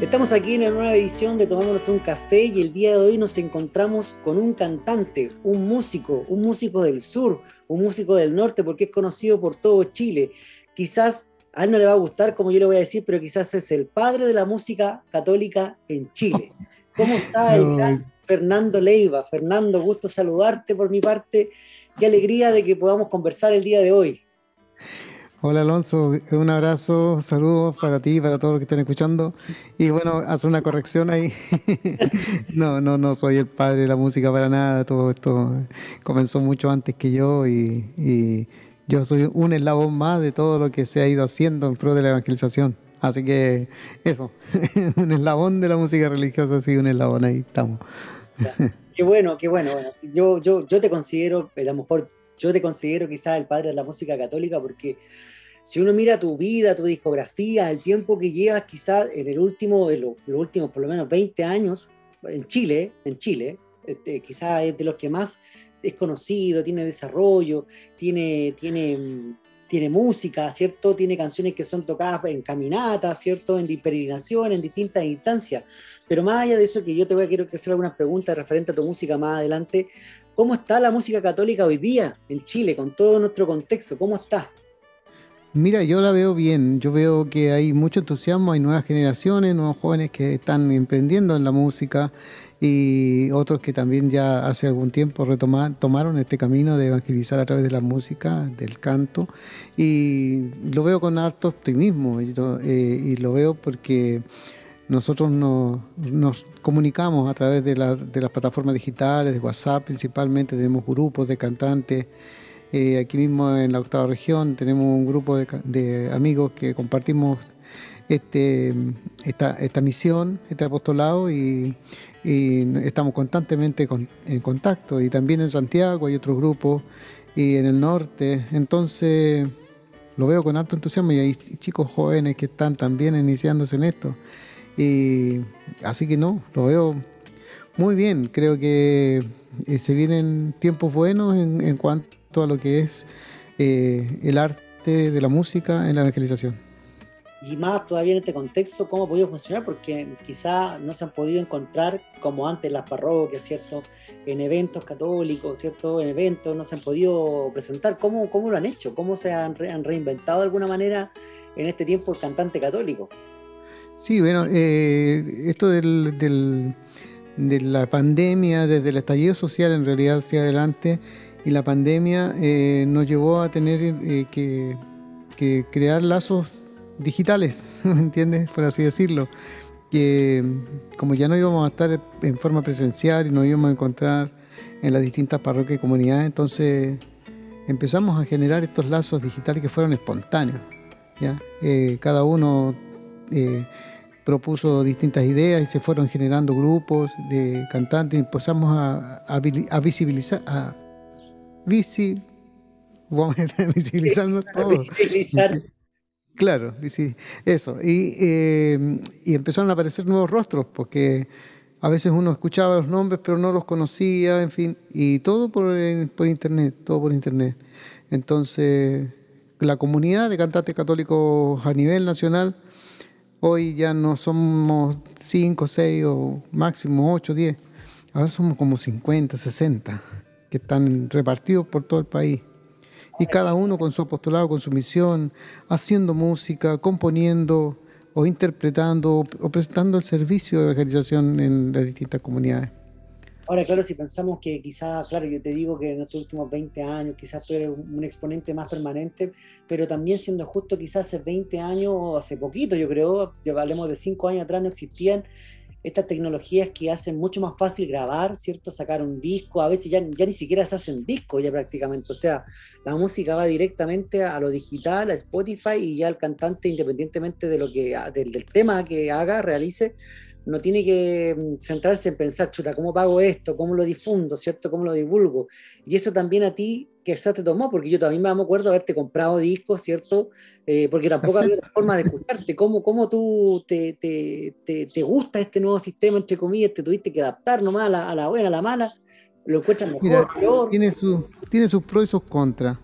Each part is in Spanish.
Estamos aquí en una nueva edición de Tomámonos un café y el día de hoy nos encontramos con un cantante, un músico, un músico del sur, un músico del norte, porque es conocido por todo Chile. Quizás a él no le va a gustar, como yo le voy a decir, pero quizás es el padre de la música católica en Chile. ¿Cómo está el gran Fernando Leiva? Fernando, gusto saludarte por mi parte. Qué alegría de que podamos conversar el día de hoy. Hola Alonso, un abrazo, saludos para ti y para todos los que estén escuchando. Y bueno, haz una corrección ahí. no, no, no soy el padre de la música para nada. Todo esto comenzó mucho antes que yo y, yo soy un eslabón más de todo lo que se ha ido haciendo en pro de la evangelización. Así que eso, un eslabón de la música religiosa, sí, un eslabón ahí estamos. qué bueno, qué bueno. Yo, yo, yo te considero, a lo mejor yo te considero quizás el padre de la música católica porque si uno mira tu vida, tu discografía, el tiempo que llevas quizás en el último, en los, últimos por lo menos 20 años, en Chile, en Chile, este, quizás es de los que más es conocido, tiene desarrollo, tiene, tiene, tiene música, ¿cierto? Tiene canciones que son tocadas en caminatas, ¿cierto? En peregrinación, en distintas instancias. Pero más allá de eso, que yo te voy a quiero hacer algunas preguntas referentes a tu música más adelante, ¿Cómo está la música católica hoy día en Chile, con todo nuestro contexto? ¿Cómo está? Mira, yo la veo bien. Yo veo que hay mucho entusiasmo, hay nuevas generaciones, nuevos jóvenes que están emprendiendo en la música y otros que también ya hace algún tiempo tomaron este camino de evangelizar a través de la música, del canto. Y lo veo con harto optimismo y lo, eh, y lo veo porque nosotros nos, comunicamos a través de, las plataformas digitales, de WhatsApp principalmente, tenemos grupos de cantantes. Eh, aquí mismo en la octava región tenemos un grupo de, amigos que compartimos este, esta, misión, este apostolado y, estamos constantemente en contacto. Y también en Santiago hay otros grupos y en el norte. Entonces lo veo con alto entusiasmo y hay chicos jóvenes que están también iniciándose en esto. Y así que no, lo veo muy bien. Creo que eh, se vienen tiempos buenos en, cuanto a lo que es eh, el arte de la música en la evangelización. Y más todavía en este contexto, ¿cómo ha podido funcionar? Porque quizá no se han podido encontrar como antes en las parroquias, ¿cierto? En eventos católicos, ¿cierto? En eventos no se han podido presentar. ¿Cómo, cómo lo han hecho? ¿Cómo se han, han reinventado de alguna manera en este tiempo el cantante católico? Sí, bueno, eh, esto del, de la pandemia, desde el estallido social en realidad hacia adelante, y la pandemia eh, nos llevó a tener eh, que, crear lazos digitales, ¿me entiendes? Por así decirlo. Que como ya no íbamos a estar en forma presencial y nos íbamos a encontrar en las distintas parroquias y comunidades, entonces empezamos a generar estos lazos digitales que fueron espontáneos. ¿ya? cada uno propuso distintas ideas y se fueron generando grupos de cantantes y empezamos a, a, visibilizar, a visibilizarnos todos. Claro, sí, eso. Y, eh, y, empezaron a aparecer nuevos rostros, porque a veces uno escuchaba los nombres, pero no los conocía, en fin, y todo por, por internet, todo por internet. Entonces, la comunidad de cantantes católicos a nivel nacional Hoy ya no somos 5, 6 o máximo 8, 10. Ahora somos como 50, 60 que están repartidos por todo el país. Y cada uno con su apostolado, con su misión, haciendo música, componiendo o interpretando o presentando el servicio de evangelización en las distintas comunidades. Ahora, claro, si pensamos que quizás, claro, yo te digo que en estos últimos 20 años quizás tú eres un exponente más permanente, pero también siendo justo, quizás hace 20 años o hace poquito, yo creo, ya hablemos de 5 años atrás, no existían estas tecnologías que hacen mucho más fácil grabar, ¿cierto? Sacar un disco, a veces ya, ya ni siquiera se hace un disco ya prácticamente, o sea, la música va directamente a lo digital, a Spotify y ya el cantante, independientemente de lo que, del, del tema que haga, realice, no tiene que mm, centrarse en pensar, chuta, ¿cómo pago esto? ¿Cómo lo difundo? ¿Cierto? ¿Cómo lo divulgo? Y eso también a ti, que eso te tomó, porque yo también me acuerdo haberte comprado discos, ¿cierto? Eh, porque tampoco había forma de escucharte. ¿Cómo, cómo tú te, te, te, gusta este nuevo sistema, entre comillas? ¿Te tuviste que adaptar nomás a la, a la buena, a la mala? ¿Lo encuentras mejor, Tiene, su, tiene sus pros y sus contras.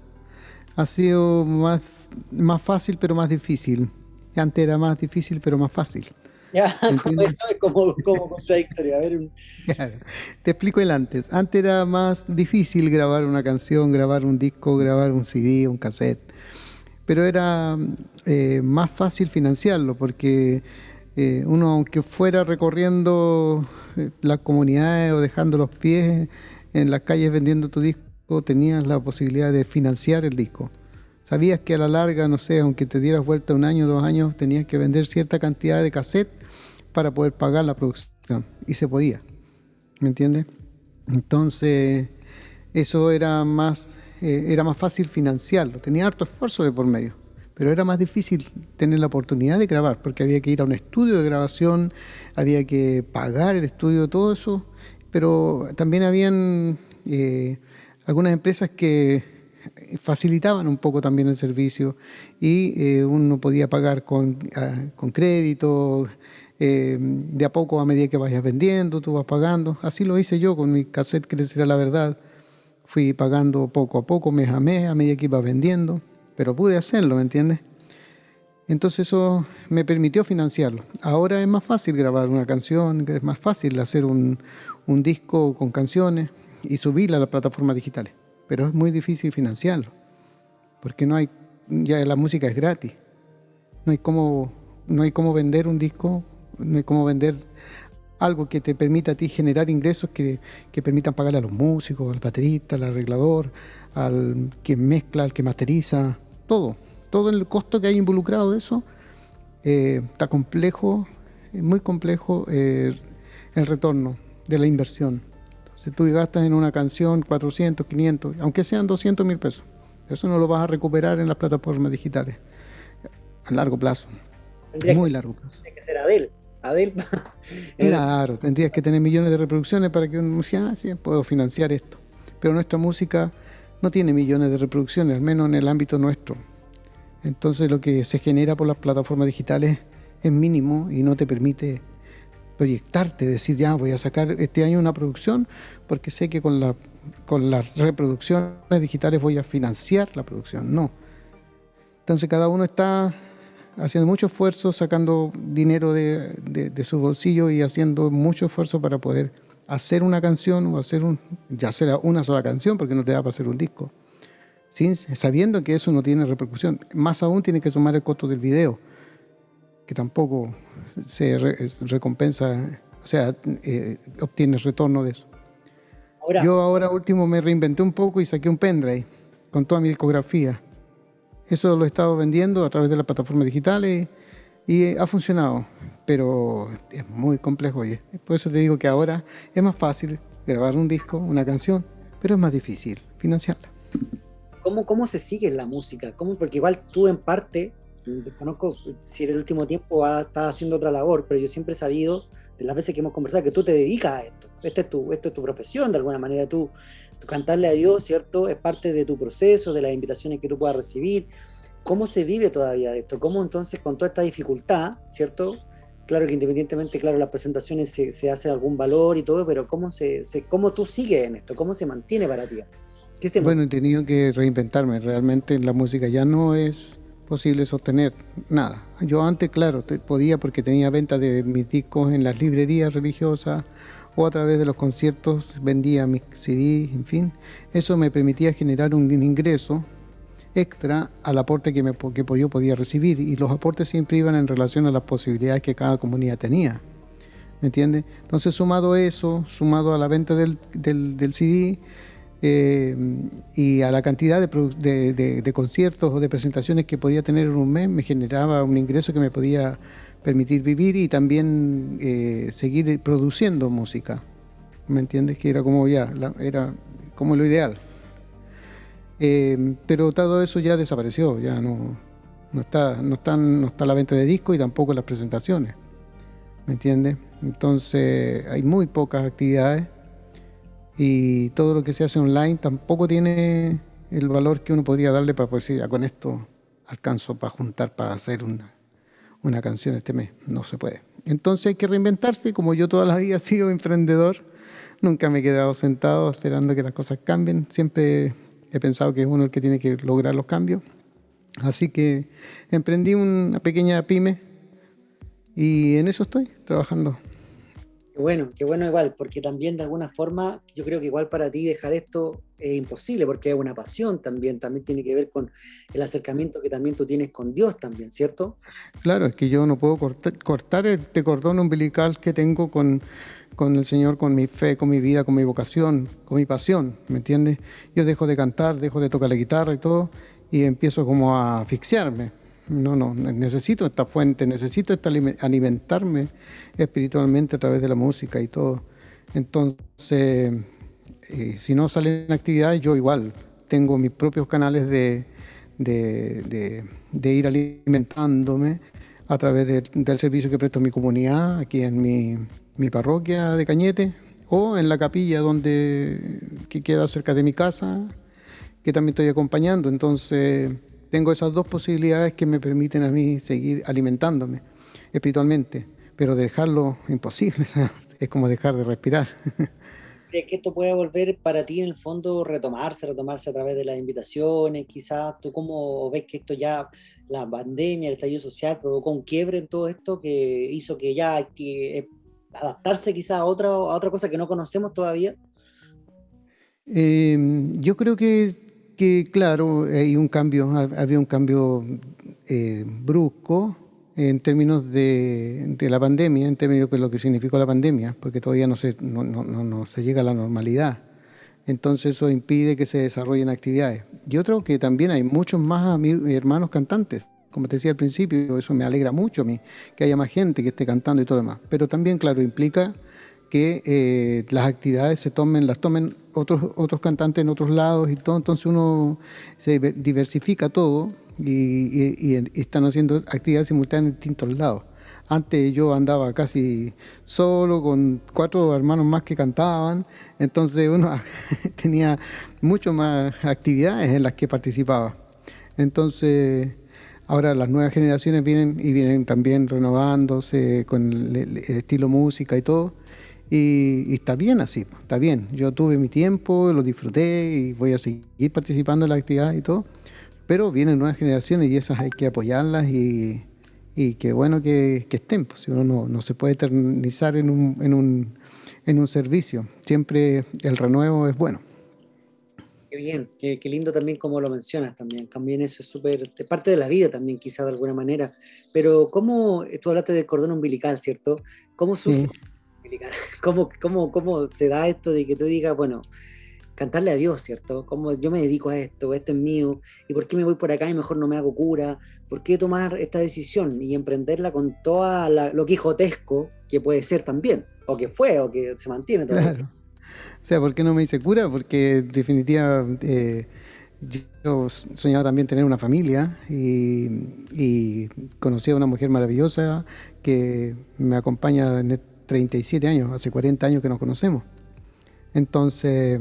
Ha sido más, más fácil, pero más difícil. Antes era más difícil, pero más fácil. Ya, eso es como, contradictorio. A ver, Te explico el antes. Antes era más difícil grabar una canción, grabar un disco, grabar un CD, un cassette. Pero era eh, más fácil financiarlo porque eh, uno, aunque fuera recorriendo eh, las comunidades o dejando los pies en las calles vendiendo tu disco, tenías la posibilidad de financiar el disco. Sabías que a la larga, no sé, aunque te dieras vuelta un año, dos años, tenías que vender cierta cantidad de cassette para poder pagar la producción. Y se podía. ¿Me entiendes? Entonces, eso era más, eh, era más fácil financiarlo. Tenía harto esfuerzo de por medio. Pero era más difícil tener la oportunidad de grabar, porque había que ir a un estudio de grabación, había que pagar el estudio, todo eso. Pero también habían eh, algunas empresas que facilitaban un poco también el servicio y eh, uno podía pagar con, ah, con crédito, eh, de a poco a medida que vayas vendiendo, tú vas pagando. Así lo hice yo con mi cassette que decir la verdad. Fui pagando poco a poco, mes a mes, a medida que iba vendiendo, pero pude hacerlo, ¿me entiendes? Entonces eso me permitió financiarlo. Ahora es más fácil grabar una canción, es más fácil hacer un, un disco con canciones y subirla a las plataformas digitales pero es muy difícil financiarlo, porque no hay, ya la música es gratis, no hay cómo, no hay cómo vender un disco, no hay cómo vender algo que te permita a ti generar ingresos que, que permitan pagarle a los músicos, al baterista, al arreglador, al que mezcla, al que masteriza, todo, todo el costo que hay involucrado de eso, eh, está complejo, muy complejo eh, el retorno de la inversión. Si tú gastas en una canción 400, 500, aunque sean 200 mil pesos, eso no lo vas a recuperar en las plataformas digitales a largo plazo. muy largo plazo. Tiene que ser Adel. Adel. claro, tendrías que tener millones de reproducciones para que uno diga, ah, sí, puedo financiar esto. Pero nuestra música no tiene millones de reproducciones, al menos en el ámbito nuestro. Entonces lo que se genera por las plataformas digitales es mínimo y no te permite proyectarte, decir, ya voy a sacar este año una producción, porque sé que con, la, con las reproducciones digitales voy a financiar la producción. No. Entonces cada uno está haciendo mucho esfuerzo, sacando dinero de, de, su bolsillo y haciendo mucho esfuerzo para poder hacer una canción o hacer ya una sola canción, porque no te da para hacer un disco. Sabiendo que eso no tiene repercusión. Más aún tiene que sumar el costo del video, que tampoco se recompensa, o sea, eh, obtienes retorno de eso. Yo ahora último me reinventé un poco y saqué un pendrive con toda mi discografía. Eso lo he estado vendiendo a través de las plataformas digitales y ha funcionado, pero es muy complejo. Oye. Por eso te digo que ahora es más fácil grabar un disco, una canción, pero es más difícil financiarla. ¿Cómo, cómo se sigue la música? ¿Cómo? Porque igual tú en parte desconozco si en el último tiempo estás haciendo otra labor, pero yo siempre he sabido, de las veces que hemos conversado, que tú te dedicas a esto. Esta es tu, esta es tu profesión, de alguna manera. Tú, cantarle a Dios, ¿cierto? Es parte de tu proceso, de las invitaciones que tú puedas recibir. ¿Cómo se vive todavía esto? ¿Cómo entonces con toda esta dificultad, ¿cierto? Claro que independientemente, claro, las presentaciones se, se hace algún valor y todo, pero ¿cómo, se, ¿cómo tú sigues en esto? ¿Cómo se mantiene para ti? Bueno, he tenido que reinventarme. Realmente la música ya no es posible sostener nada. Yo antes, claro, podía porque tenía venta de mis discos en las librerías religiosas o a través de los conciertos vendía mis CDs, en fin. Eso me permitía generar un ingreso extra al aporte que, me, que yo podía recibir y los aportes siempre iban en relación a las posibilidades que cada comunidad tenía. ¿Me entiendes? Entonces, sumado eso, sumado a la venta del, del CD, eh, y a la cantidad de, conciertos o de presentaciones que podía tener en un mes me generaba un ingreso que me podía permitir vivir y también eh, seguir produciendo música. ¿Me entiendes? Que era como ya, era como lo ideal. Eh, pero todo eso ya desapareció, ya no, no, está, no, están, no está la venta de discos y tampoco las presentaciones. ¿Me entiendes? Entonces hay muy pocas actividades y todo lo que se hace online tampoco tiene el valor que uno podría darle para decir, ya con esto alcanzo para juntar, para hacer una, una canción este mes. No se puede. Entonces hay que reinventarse, como yo toda la vida he sido emprendedor, nunca me he quedado sentado esperando que las cosas cambien, siempre he pensado que es uno el que tiene que lograr los cambios. Así que emprendí una pequeña pyme Y en eso estoy trabajando. Bueno, qué bueno igual, porque también de alguna forma yo creo que igual para ti dejar esto es imposible, porque es una pasión también, también tiene que ver con el acercamiento que también tú tienes con Dios también, ¿cierto? Claro, es que yo no puedo cortar, cortar este cordón umbilical que tengo con, con el Señor, con mi fe, con mi vida, con mi vocación, con mi pasión, ¿me entiendes? Yo dejo de cantar, dejo de tocar la guitarra y todo, y empiezo como a asfixiarme. No, no, necesito esta fuente, necesito alimentarme espiritualmente a través de la música y todo. Entonces, eh, si no salen actividades, yo igual tengo mis propios canales de, de, ir alimentándome a través del servicio que presto a mi comunidad, aquí en mi, mi, parroquia de Cañete, o en la capilla donde que queda cerca de mi casa, que también estoy acompañando. Entonces, tengo esas dos posibilidades que me permiten a mí seguir alimentándome espiritualmente, pero dejarlo imposible, es como dejar de respirar. ¿Crees que esto puede volver para ti en el fondo retomarse, retomarse a través de las invitaciones? Quizás tú cómo ves que esto ya, la pandemia, el estallido social provocó un quiebre en todo esto que hizo que ya hay que eh, adaptarse quizás a otra, a otra cosa que no conocemos todavía? Eh, yo creo que que claro, hay un cambio, había un cambio eh, brusco en términos de, la pandemia, en términos de lo que significó la pandemia, porque todavía no se, no, no, no se llega a la normalidad. Entonces eso impide que se desarrollen actividades. Y otro que también hay muchos más hermanos cantantes. Como te decía al principio, eso me alegra mucho a mí, que haya más gente que esté cantando y todo lo demás. Pero también, claro, implica que eh, las actividades se tomen, las tomen otros, otros cantantes en otros lados y todo, entonces uno se diversifica todo y, están haciendo actividades simultáneas en distintos lados. Antes yo andaba casi solo con cuatro hermanos más que cantaban, entonces uno tenía mucho más actividades en las que participaba. Entonces, ahora las nuevas generaciones vienen y vienen también renovándose con el estilo música y todo. Y, está bien así, está bien. Yo tuve mi tiempo, lo disfruté y voy a seguir participando en la actividad y todo. Pero vienen nuevas generaciones y esas hay que apoyarlas y, y qué bueno que, estén. Pues, uno no, no, se puede eternizar en un, en, un, en un servicio. Siempre el renuevo es bueno. Qué bien, qué, lindo también como lo mencionas también. También eso es súper, parte de la vida también, quizá de alguna manera. Pero, ¿cómo, tú hablaste del cordón umbilical, ¿cierto? ¿Cómo surge ¿Cómo, cómo, cómo se da esto de que tú digas, bueno, cantarle a Dios, ¿cierto? ¿Cómo yo me dedico a esto? Esto es mío. ¿Y por qué me voy por acá y mejor no me hago cura? ¿Por qué tomar esta decisión y emprenderla con todo lo quijotesco que puede ser también? O que fue, o que se mantiene todavía. Claro. O sea, ¿por qué no me hice cura? Porque definitivamente eh, yo soñaba también tener una familia y, y, conocí a una mujer maravillosa que me acompaña en, 37 años, hace 40 años que nos conocemos. Entonces,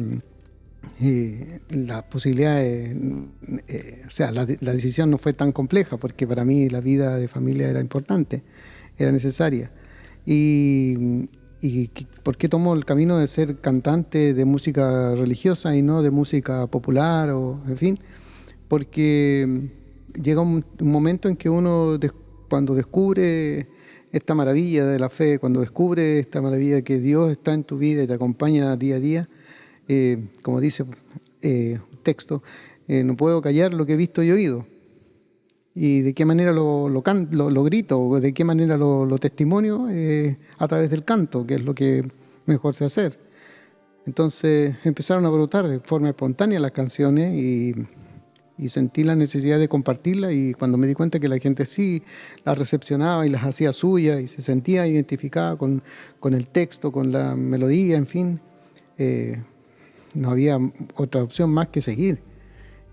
la posibilidad, eh, o sea, la, decisión no fue tan compleja porque para mí la vida de familia era importante, era necesaria. Y, y ¿por qué tomó el camino de ser cantante de música religiosa y no de música popular o, en fin? Porque llega un, un momento en que uno, cuando descubre esta maravilla de la fe, cuando descubres esta maravilla que Dios está en tu vida y te acompaña día a día, eh, como dice eh, texto, eh, no puedo callar lo que he visto y oído. Y de qué manera lo, lo, lo, grito, de qué manera lo, testimonio, a través del canto, que es lo que mejor sé hacer. Entonces empezaron a brotar de forma espontánea las canciones y y sentí la necesidad de compartirla y cuando me di cuenta que la gente sí la recepcionaba y las hacía suyas y se sentía identificada con, con el texto, con la melodía, en fin, eh, no había otra opción más que seguir.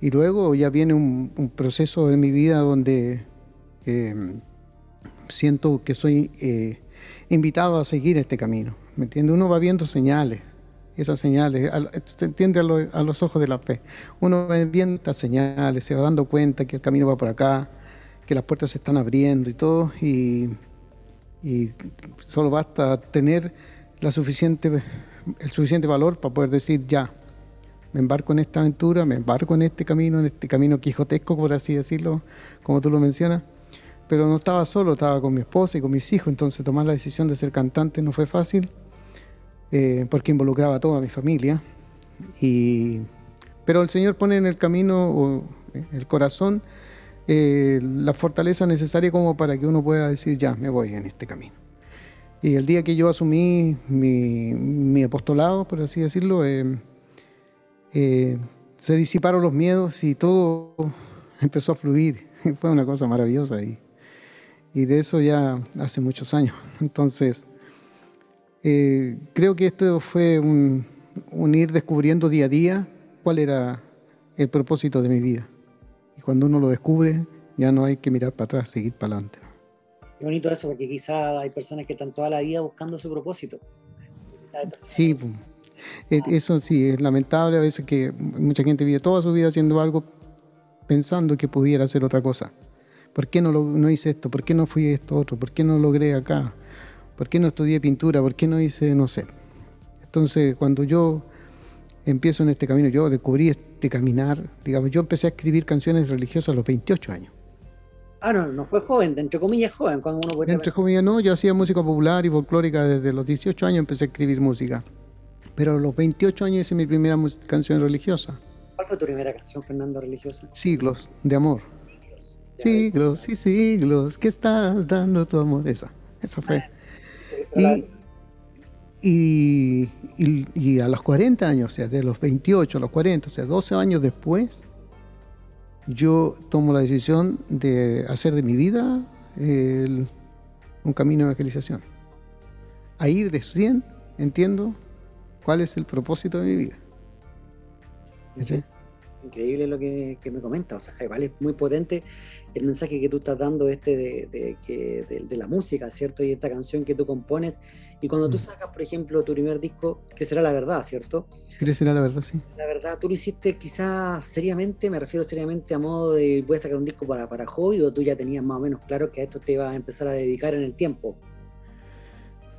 Y luego ya viene un, proceso de mi vida donde eh, siento que soy eh, invitado a seguir este camino. ¿Me entiende? Uno va viendo señales esas señales, se entiende a, los ojos de la fe. Uno ve bien estas señales, se va dando cuenta que el camino va por acá, que las puertas se están abriendo y todo, y, solo basta tener la suficiente, el suficiente valor para poder decir ya, me embarco en esta aventura, me embarco en este camino, en este camino quijotesco, por así decirlo, como tú lo mencionas, pero no estaba solo, estaba con mi esposa y con mis hijos, entonces tomar la decisión de ser cantante no fue fácil, eh, porque involucraba a toda mi familia. Y, pero el Señor pone en el camino, o el corazón, eh, la fortaleza necesaria como para que uno pueda decir, ya, me voy en este camino. Y el día que yo asumí mi, apostolado, por así decirlo, eh, se disiparon los miedos y todo empezó a fluir. Fue una cosa maravillosa. Y, y de eso ya hace muchos años. Entonces, eh, creo que esto fue un, ir descubriendo día a día cuál era el propósito de mi vida. Y cuando uno lo descubre, ya no hay que mirar para atrás, seguir para adelante. Qué bonito eso, porque quizás hay personas que están toda la vida buscando su propósito. Sí, eso sí, es lamentable a veces que mucha gente vive toda su vida haciendo algo pensando que pudiera hacer otra cosa. ¿Por qué no, lo, no hice esto? ¿Por qué no fui esto otro? ¿Por qué no logré acá? ¿Por qué no estudié pintura? ¿Por qué no hice, no sé? Entonces, cuando yo empiezo en este camino, yo descubrí este caminar, digamos, yo empecé a escribir canciones religiosas a los 28 años. Ah, no, no fue joven, entre comillas joven, cuando uno puede Entre comillas no, yo hacía música popular y folclórica desde los 18 años empecé a escribir música. Pero a los 28 años hice mi primera canción religiosa. ¿Cuál fue tu primera canción, Fernando, religiosa? Siglos de amor. Siglos y siglos que estás dando tu amor. Esa, esa fue. Y, y, a los 40 años, o sea, de los 28 a los 40, o sea, 12 años después, yo tomo la decisión de hacer de mi vida un camino de evangelización. A ir de 100, entiendo cuál es el propósito de mi vida. ¿Sí? Increíble lo que, me comenta, o sea, igual es muy potente el mensaje que tú estás dando este de, que, de, la música, ¿cierto? Y esta canción que tú compones. Y cuando tú mm. sacas, por ejemplo, tu primer disco, que será la verdad, ¿cierto? Que será la verdad, sí. La verdad, tú lo hiciste quizás seriamente, me refiero seriamente a modo de, voy a sacar un disco para, para hobby, o tú ya tenías más o menos claro que a esto te iba a empezar a dedicar en el tiempo.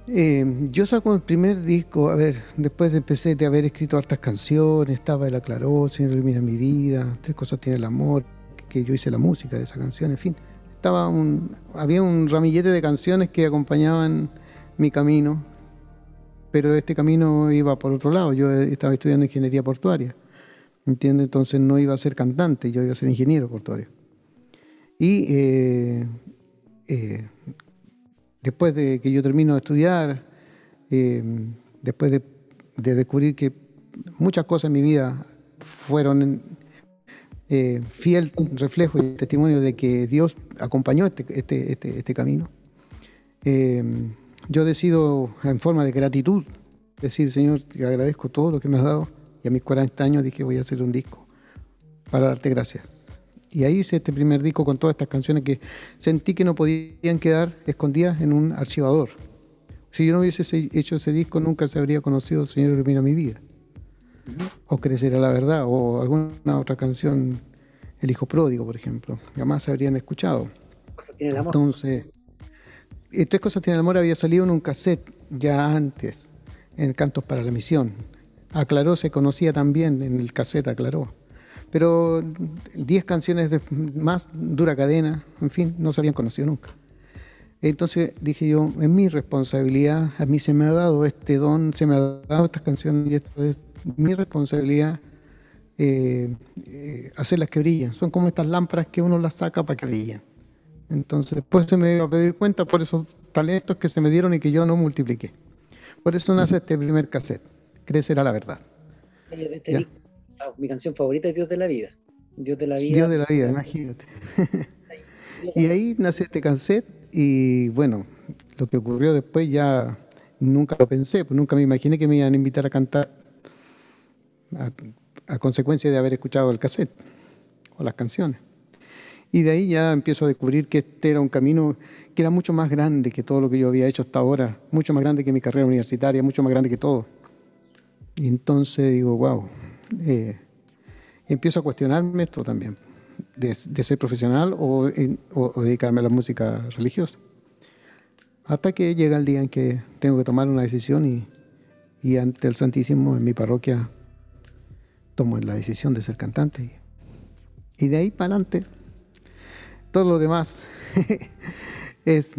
Eh, yo saco el primer disco, a ver, después empecé de haber escrito hartas canciones, estaba El aclaró, Señor ilumina mi vida, Tres cosas tiene el amor, que yo hice la música de esa canción, en fin. Estaba un, había un ramillete de canciones que acompañaban mi camino, pero este camino iba por otro lado, yo estaba estudiando ingeniería portuaria, ¿entiendes? Entonces no iba a ser cantante, yo iba a ser ingeniero portuario. Y eh, eh, después de que yo termino de estudiar, eh, después de, descubrir que muchas cosas en mi vida fueron eh, fiel reflejo y testimonio de que Dios acompañó este, este, este, este camino, eh, yo decido en forma de gratitud decir, Señor, te agradezco todo lo que me has dado y a mis 40 años dije voy a hacer un disco para darte gracias. Y ahí hice este primer disco con todas estas canciones que sentí que no podían quedar escondidas en un archivador. Si yo no hubiese hecho ese disco, nunca se habría conocido Señor Ilumina mi vida. O Crecerá la verdad, o alguna otra canción, El Hijo Pródigo, por ejemplo. Jamás se habrían escuchado. Tiene el amor. Entonces, eh, Tres Cosas Tiene el Amor había salido en un cassette ya antes, en Cantos para la Misión. Aclaró, se conocía también en el cassette, aclaró. Pero 10 canciones de más, dura cadena, en fin, no se habían conocido nunca. Entonces dije yo, es mi responsabilidad, a mí se me ha dado este don, se me ha dado estas canciones y esto es mi responsabilidad eh, eh, hacerlas que brillen. Son como estas lámparas que uno las saca para que brillen. Entonces después se me dio a pedir cuenta por esos talentos que se me dieron y que yo no multipliqué. Por eso nace este primer cassette, Crecer a la verdad. Este mi canción favorita es Dios de la Vida. Dios de la Vida. Dios de la Vida, imagínate. y ahí nace este cassette y bueno, lo que ocurrió después ya nunca lo pensé, pues nunca me imaginé que me iban a invitar a cantar a, consecuencia de haber escuchado el cassette o las canciones. Y de ahí ya empiezo a descubrir que este era un camino que era mucho más grande que todo lo que yo había hecho hasta ahora, mucho más grande que mi carrera universitaria, mucho más grande que todo. Y entonces digo, wow, eh, empiezo a cuestionarme esto también, de, ser profesional o, dedicarme a la música religiosa. Hasta que llega el día en que tengo que tomar una decisión y, y ante el Santísimo en mi parroquia tomo la decisión de ser cantante. Y, de ahí para adelante todo lo demás es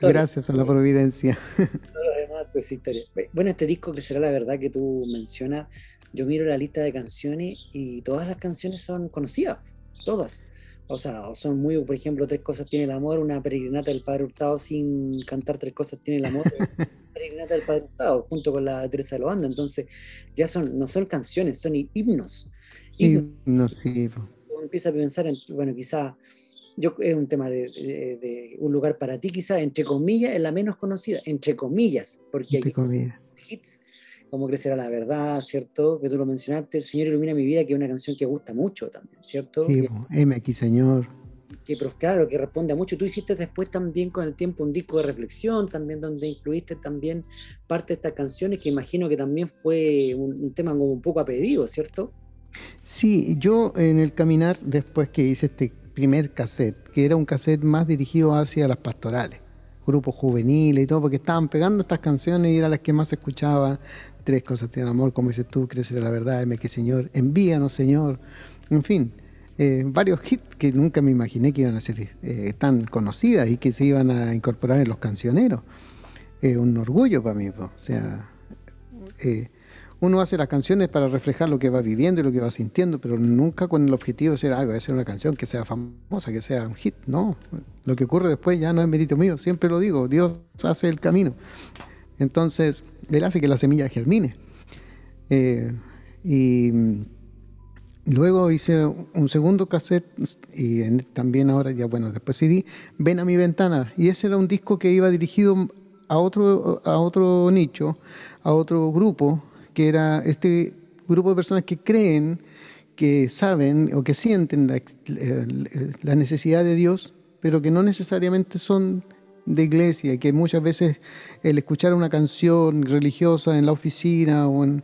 gracias a la providencia. Todo lo demás es historia. Bueno, este disco que será la verdad que tú mencionas, yo miro la lista de canciones y todas las canciones son conocidas, todas. O sea, son muy, por ejemplo, Tres Cosas Tiene el Amor, una peregrinata del Padre Hurtado sin cantar Tres Cosas Tiene el Amor, peregrinata del Padre Hurtado, junto con la Teresa de Loanda. Entonces, ya son, no son canciones, son himnos. Himnos, sí. Uno empieza a pensar en, bueno, quizá, yo, es un tema de, un lugar para ti, quizá, entre comillas, es la menos conocida, entre comillas, porque entre hay hits cómo crecerá la verdad, ¿cierto? Que tú lo mencionaste, Señor ilumina mi vida, que es una canción que gusta mucho también, ¿cierto? Sí, aquí, Señor. Que, claro, que responde a mucho. Tú hiciste después también con el tiempo un disco de reflexión, también donde incluiste también parte de estas canciones, que imagino que también fue un, tema como un poco a pedido, ¿cierto? Sí, yo en el caminar, después que hice este primer cassette, que era un cassette más dirigido hacia las pastorales, grupos juveniles y todo, porque estaban pegando estas canciones y eran las que más escuchaban tres cosas tienen amor, como dices tú, crecer la verdad, M que Señor, envíanos Señor, en fin, eh, varios hits que nunca me imaginé que iban a ser eh, tan conocidas y que se iban a incorporar en los cancioneros. un orgullo para mí, o sea, eh, uno hace las canciones para reflejar lo que va viviendo y lo que va sintiendo, pero nunca con el objetivo de ser, algo, de ser una canción que sea famosa, que sea un hit, no. Lo que ocurre después ya no es mérito mío, siempre lo digo, Dios hace el camino. Entonces, él hace que la semilla germine. Eh, y luego hice un segundo cassette y también ahora ya, bueno, después CD, Ven a mi ventana. Y ese era un disco que iba dirigido a otro, a otro nicho, a otro grupo, que era este grupo de personas que creen, que saben o que sienten la, la necesidad de Dios, pero que no necesariamente son de iglesia, que muchas veces el escuchar una canción religiosa en la oficina o en,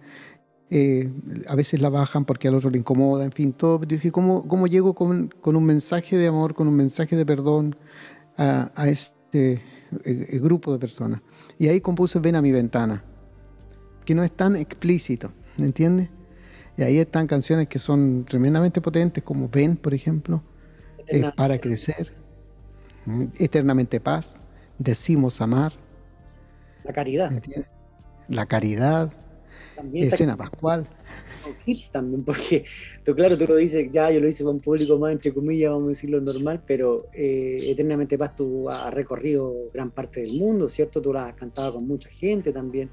eh, a veces la bajan porque al otro le incomoda, en fin, todo. dije, ¿cómo, cómo llego con, con, un mensaje de amor, con un mensaje de perdón a, a este eh, grupo de personas? Y ahí compuse Ven a mi ventana, que no es tan explícito, ¿me entiendes? Y ahí están canciones que son tremendamente potentes, como Ven, por ejemplo, para crecer, eternamente paz decimos amar. La caridad. La caridad. También escena pascual. Con hits también, porque tú, claro, tú lo dices, ya yo lo hice para un público más, entre comillas, vamos a decirlo normal, pero eh, Eternamente Paz tú has recorrido gran parte del mundo, ¿cierto? Tú la has cantado con mucha gente también.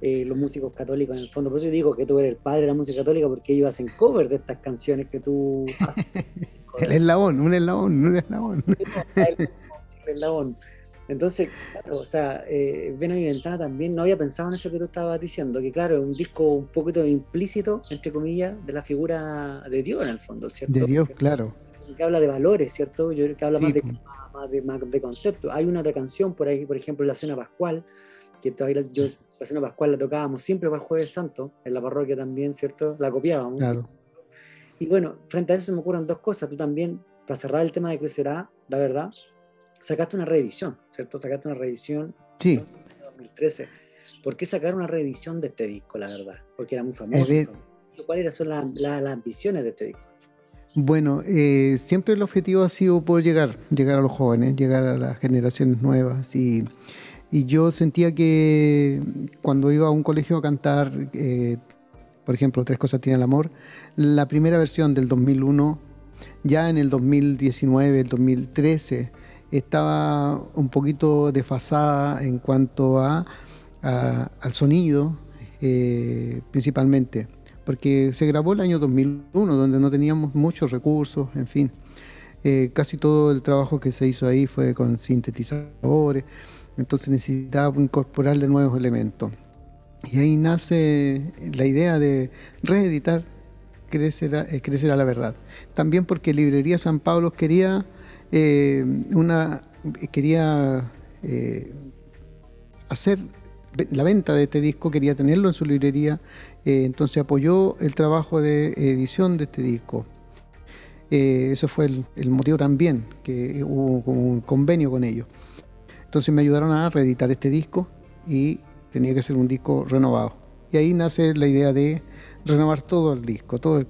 Eh, los músicos católicos en el fondo. Por eso yo digo que tú eres el padre de la música católica porque ellos hacen cover de estas canciones que tú haces. el eslabón, un eslabón, un eslabón. el eslabón. Entonces, claro, o sea, eh, Ven a mi ventana también no había pensado en eso que tú estabas diciendo, que claro, es un disco un poquito implícito, entre comillas, de la figura de Dios en el fondo, ¿cierto? De Dios, claro. Que habla de valores, ¿cierto? Yo creo que habla más, de, más, de, conceptos. Hay una otra canción por ahí, por ejemplo, La Cena Pascual, que todavía yo, Cena Pascual la tocábamos siempre para el Jueves Santo, en la parroquia también, ¿cierto? La copiábamos. Claro. Y bueno, frente a eso se me ocurren dos cosas. Tú también, para cerrar el tema de Crecerá, la verdad, sacaste una reedición, ¿cierto? Sacaste una reedición sí. en 2013. ¿Por qué sacar una reedición de este disco, la verdad? Porque era muy famoso. ¿Cuáles son las ambiciones de este disco? Bueno, eh, siempre el objetivo ha sido poder llegar, llegar a los jóvenes, llegar a las generaciones nuevas. Y, y yo sentía que cuando iba a un colegio a cantar, eh, por ejemplo, Tres Cosas Tiene el Amor, la primera versión del 2001, ya en el 2019, el 2013, estaba un poquito desfasada en cuanto a, al sonido, eh, principalmente, porque se grabó el año 2001, donde no teníamos muchos recursos, en fin. Eh, casi todo el trabajo que se hizo ahí fue con sintetizadores, entonces necesitaba incorporarle nuevos elementos. Y ahí nace la idea de reeditar Crecer a, eh, la verdad. También porque Librería San Pablo quería eh, una, quería eh, hacer la venta de este disco, quería tenerlo en su librería, eh, entonces apoyó el trabajo de edición de este disco. eso fue el, motivo también, que hubo un convenio con ellos. Entonces me ayudaron a reeditar este disco y tenía que ser un disco renovado. Y ahí nace la idea de renovar todo el disco. Todo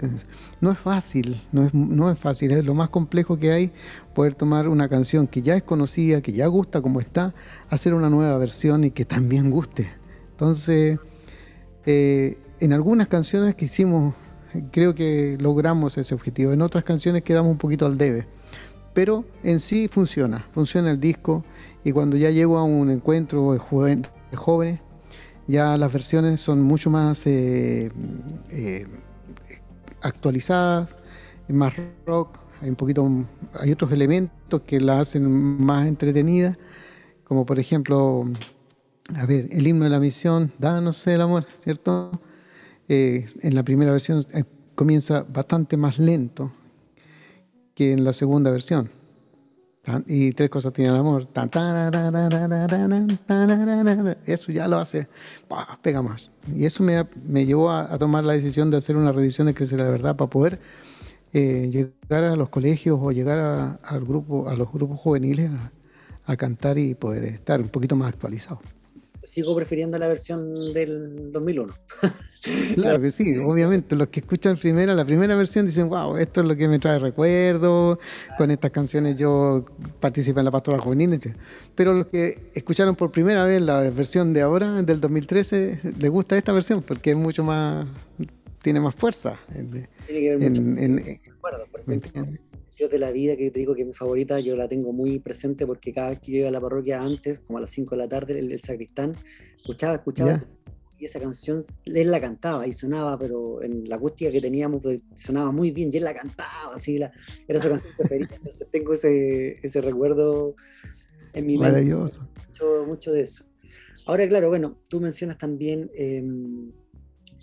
No es fácil, no es, no es fácil, es lo más complejo que hay poder tomar una canción que ya es conocida, que ya gusta como está, hacer una nueva versión y que también guste. Entonces, eh, en algunas canciones que hicimos, creo que logramos ese objetivo, en otras canciones quedamos un poquito al debe. Pero en sí funciona, funciona el disco y cuando ya llego a un encuentro de, jóvenes, ya las versiones son mucho más eh, eh, actualizadas, más rock, hay un poquito, hay otros elementos que la hacen más entretenida, como por ejemplo, a ver, el himno de la misión, Danos el amor, ¿cierto? Eh, en la primera versión comienza bastante más lento que en la segunda versión. Y tres cosas tienen el amor. Eso ya lo hace, pega más. Y eso me, me llevó a, tomar la decisión de hacer una revisión de Crecer la Verdad para poder eh, llegar a los colegios o llegar a los grupos juveniles a cantar y poder estar un poquito más actualizado sigo prefiriendo la versión del 2001. claro que sí, obviamente. Los que escuchan primera, la primera versión dicen, wow, esto es lo que me trae recuerdos, con estas canciones yo participé en la pastora juvenil. Pero los que escucharon por primera vez la versión de ahora, del 2013, les gusta esta versión porque es mucho más, tiene más fuerza. Tiene que ver mucho. En, yo de la vida que te digo que es mi favorita, yo la tengo muy presente porque cada vez que yo iba a la parroquia antes, como a las 5 de la tarde, el, sacristán, escuchaba, escuchaba, y esa canción él la cantaba y sonaba, pero en la acústica que teníamos pues, sonaba muy bien y él la cantaba, así, la, era su canción preferida. Entonces tengo ese, ese recuerdo en mi mente. Maravilloso. Mucho, mucho de eso. Ahora, claro, bueno, tú mencionas también. Eh,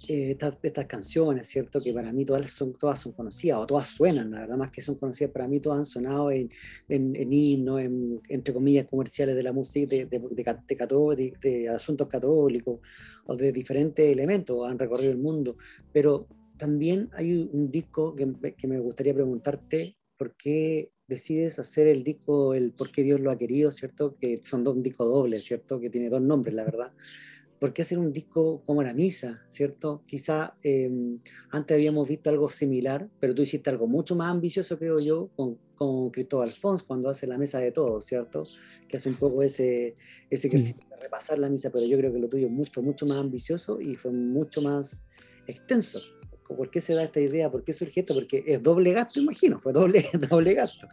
eh, estas, estas, canciones, ¿cierto? Que para mí todas son, todas son conocidas, o todas suenan, la verdad, más que son conocidas, para mí todas han sonado en, en, en himnos, en, entre comillas, comerciales de la música, de, de, de, de, asuntos católicos, o de diferentes elementos, han recorrido el mundo, pero también hay un disco que, que me gustaría preguntarte, ¿por qué decides hacer el disco, el por qué Dios lo ha querido, ¿cierto? Que son dos discos dobles, ¿cierto? Que tiene dos nombres, la verdad. ¿Por qué hacer un disco como la misa, cierto? Quizá em, antes habíamos visto algo similar, pero tú hiciste algo mucho más ambicioso, creo yo, con, con Cristóbal Fons cuando hace la mesa de todos, ¿cierto? Que hace un poco ese, ese ejercicio de repasar la misa, pero yo creo que lo tuyo fue mucho más ambicioso y fue mucho más extenso. ¿Por qué se da esta idea? ¿Por qué surge esto? Porque es doble gasto, imagino, fue doble, doble gasto.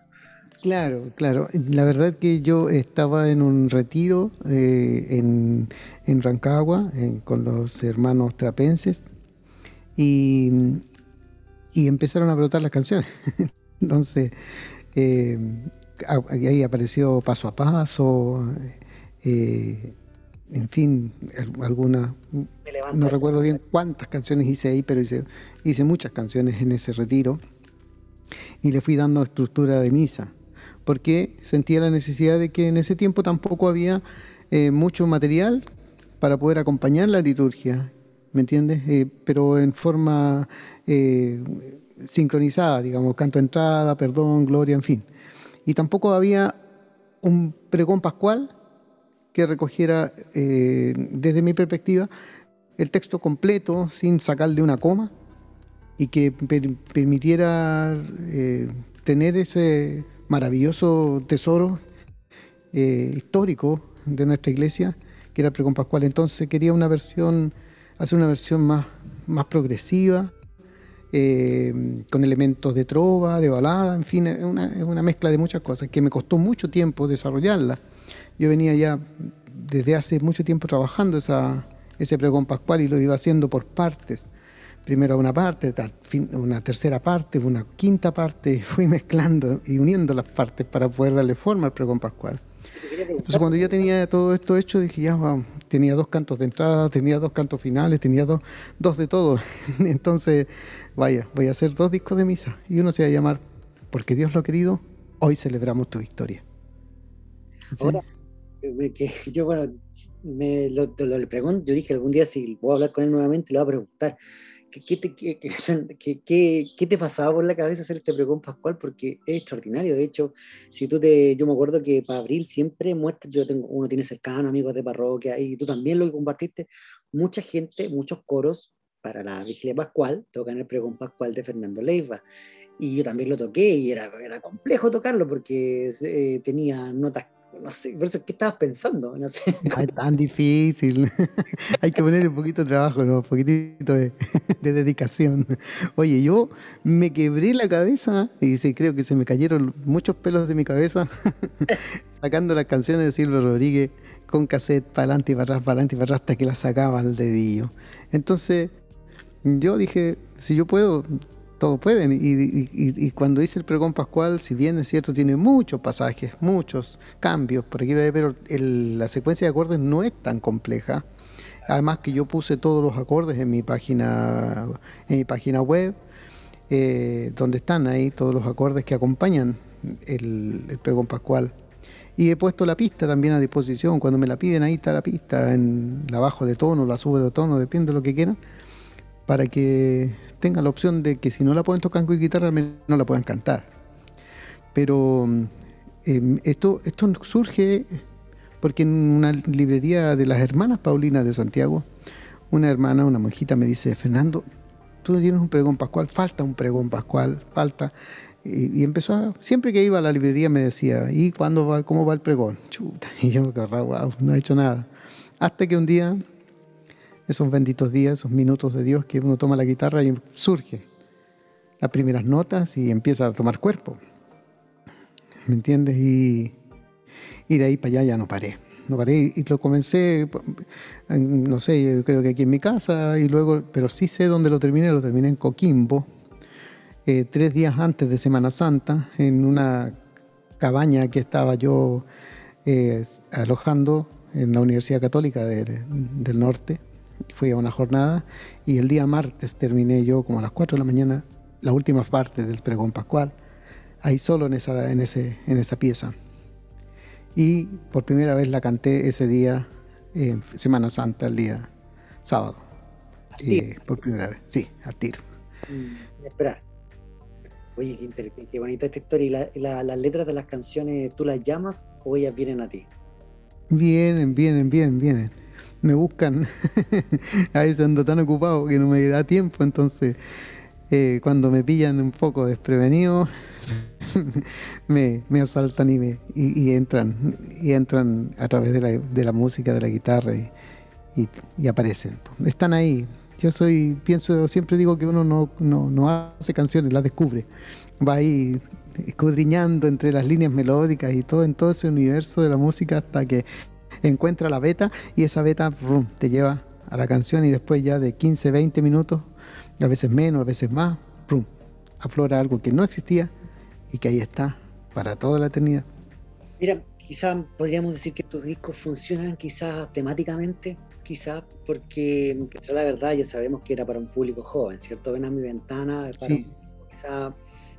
Claro, claro. La verdad que yo estaba en un retiro eh, en, en, Rancagua con los hermanos trapenses y, y, empezaron a brotar las canciones. Entonces, eh, ahí apareció paso a paso, eh, en fin, alguna, no recuerdo bien cuántas canciones hice ahí, pero hice, hice muchas canciones en ese retiro y le fui dando estructura de misa porque sentía la necesidad de que en ese tiempo tampoco había eh, mucho material para poder acompañar la liturgia, ¿me entiendes? Eh, pero en forma eh, sincronizada, digamos, canto entrada, perdón, gloria, en fin. Y tampoco había un pregón pascual que recogiera, desde mi perspectiva, el texto completo sin sacarle una coma y que permitiera tener ese maravilloso tesoro eh, histórico de nuestra iglesia, que era el pregón pascual. Entonces quería una versión, hacer una versión más, más progresiva, eh, con elementos de trova, de balada, en fin, es una, una, mezcla de muchas cosas que me costó mucho tiempo desarrollarla. Yo venía ya desde hace mucho tiempo trabajando esa, ese pregón pascual y lo iba haciendo por partes primero una parte, una tercera parte, una quinta parte, fui mezclando y uniendo las partes para poder darle forma al pregón pascual. Entonces cuando ya tenía todo esto hecho, dije, ya, tenía dos cantos de entrada, tenía dos cantos finales, tenía dos, dos de todo. Entonces, vaya, voy a hacer dos discos de misa y uno se va a llamar Porque Dios lo ha querido, hoy celebramos tu victoria. Ahora, que yo, bueno, me lo, le pregunto, yo dije algún día si puedo hablar con él nuevamente, le voy a preguntar. ¿Qué, te, qué, qué, qué, te pasaba por la cabeza hacer este pregón pascual? Porque es extraordinario. De hecho, si tú te. Yo me acuerdo que para abril siempre muestra. Yo tengo, uno tiene cercano, amigos de parroquia, y tú también lo que compartiste. Mucha gente, muchos coros para la vigilia pascual tocan el pregón pascual de Fernando Leiva. Y yo también lo toqué y era, era complejo tocarlo porque eh, tenía notas no sé, por eso, ¿qué estabas pensando? No sé. es tan difícil. Hay que poner un poquito de trabajo, ¿no? un poquitito de, dedicación. Oye, yo me quebré la cabeza y sí, creo que se me cayeron muchos pelos de mi cabeza sacando las canciones de Silvio Rodríguez con cassette para adelante y para atrás, para adelante y para atrás hasta que la sacaba al dedillo. Entonces, yo dije, si yo puedo, todos pueden. Y, cuando hice el pregón pascual, si bien es cierto, tiene muchos pasajes, muchos cambios por aquí, pero la secuencia de acordes no es tan compleja. Además que yo puse todos los acordes en mi página, en mi página web, eh, donde están ahí todos los acordes que acompañan el, pregón pascual. Y he puesto la pista también a disposición. Cuando me la piden, ahí está la pista. En la bajo de tono, la subo de tono, depende de lo que quieran. Para que tenga la opción de que si no la pueden tocar con guitarra, no la puedan cantar. Pero em, esto, esto surge porque en una librería de las hermanas Paulinas de Santiago, una hermana, una monjita me dice, Fernando, tú tienes un pregón pascual, falta un pregón pascual, falta. Y, empezó a, siempre que iba a la librería me decía, ¿y cuándo va, cómo va el pregón? Chuta, y yo me acordaba, wow, no he hecho nada. Hasta que un día esos benditos días, esos minutos de Dios que uno toma la guitarra y surge las primeras notas y empieza a tomar cuerpo. ¿Me entiendes? Y, de ahí para allá ya no paré. No paré y lo comencé, no sé, yo creo que aquí en mi casa, y luego, pero sí sé dónde lo terminé, lo terminé en Coquimbo, eh, tres días antes de Semana Santa, en una cabaña que estaba yo eh, alojando en la Universidad Católica del Norte fui a una jornada y el día martes terminé yo como a las 4 de la mañana la última parte del pregón pascual, ahí solo en esa, en ese, en esa pieza. Y por primera vez la canté ese día, en Semana Santa, el día sábado. Eh, por primera vez, sí, al tiro. Mm, espera. Oye, qué, bonita esta historia. ¿Y las letras de las canciones tú las llamas o ellas vienen a ti? Vienen, vienen, vienen, vienen me buscan. a veces ando tan ocupado que no me da tiempo, entonces eh, cuando me pillan un poco desprevenido, me, asaltan y, me, y, entran y entran a través de la, de la música, de la guitarra y, aparecen. Están ahí. Yo soy, pienso, siempre digo que uno no, no, no hace canciones, las descubre. Va ahí escudriñando entre las líneas melódicas y todo en todo ese universo de la música hasta que encuentra la beta y esa beta te lleva a la canción y después ya de 15, 20 minutos, a veces menos, a veces más, aflora algo que no existía y que ahí está para toda la eternidad. Mira, quizás podríamos decir que tus discos funcionan quizás temáticamente, quizás porque, que la verdad, ya sabemos que era para un público joven, ¿cierto? Ven a mi ventana, para quizás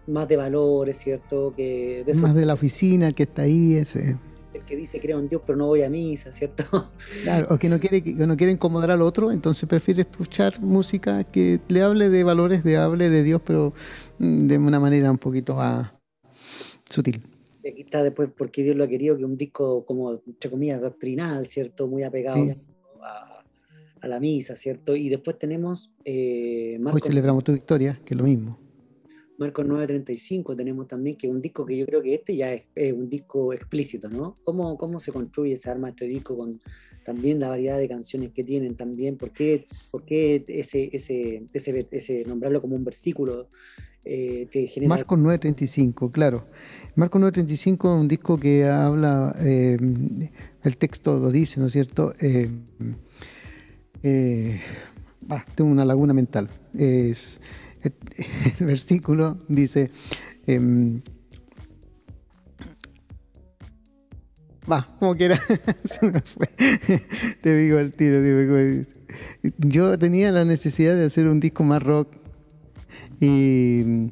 más de valores, ¿cierto? Que de más de la oficina que está ahí, ese el que dice creo en Dios pero no voy a misa, ¿cierto? Claro, o que no quiere, que no quiere incomodar al otro, entonces prefiere escuchar música que le hable de valores, de hable de Dios, pero mm, de una manera un poquito más sutil. Y aquí está después porque Dios lo ha querido, que un disco como, entre comillas, doctrinal, ¿cierto? Muy apegado a, la misa, ¿cierto? Y después tenemos... Eh, Hoy celebramos tu victoria, que es lo mismo. Marcos 935 tenemos también, que es un disco que yo creo que este ya es, un disco explícito, ¿no? ¿Cómo, ¿Cómo se construye ese arma este disco con también la variedad de canciones que tienen también? ¿Por qué, por qué ese, ese, ese, ese, nombrarlo como un versículo eh, te genera... Marcos 935, claro. Marcos 935 es un disco que habla, eh, el texto lo dice, ¿no es cierto? Eh, eh tengo una laguna mental. Es el versículo dice, em, va, como quiera, te digo al tiro, yo tenía la necesidad de hacer un disco más rock y,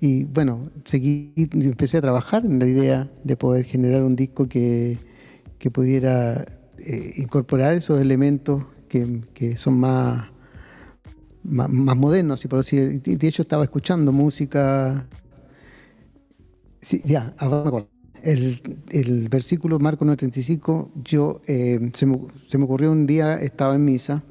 y bueno, seguí, empecé a trabajar en la idea de poder generar un disco que, que pudiera eh, incorporar esos elementos que, son más, más, modernos, por decir. De hecho, estaba escuchando música. Sí, ya, ahora El, el, versículo Marco 9:35, yo eh, se, me, se, me, ocurrió un día, estaba en misa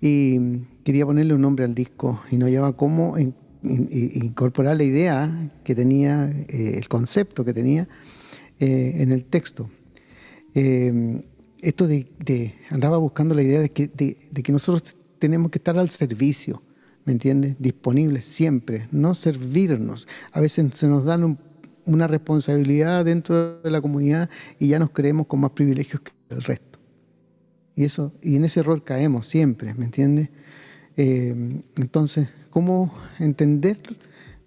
y quería ponerle un nombre al disco y no llevaba cómo incorporar la idea que tenía, eh, el concepto que tenía eh, en el texto. Eh, esto de, andaba buscando la idea de que, de, que nosotros tenemos que estar al servicio, ¿me entiendes? Disponibles siempre, no servirnos. A veces se nos dan una responsabilidad dentro de la comunidad y ya nos creemos con más privilegios que el resto. Y, eso, y en ese error caemos siempre, ¿me entiendes? entonces, cómo entender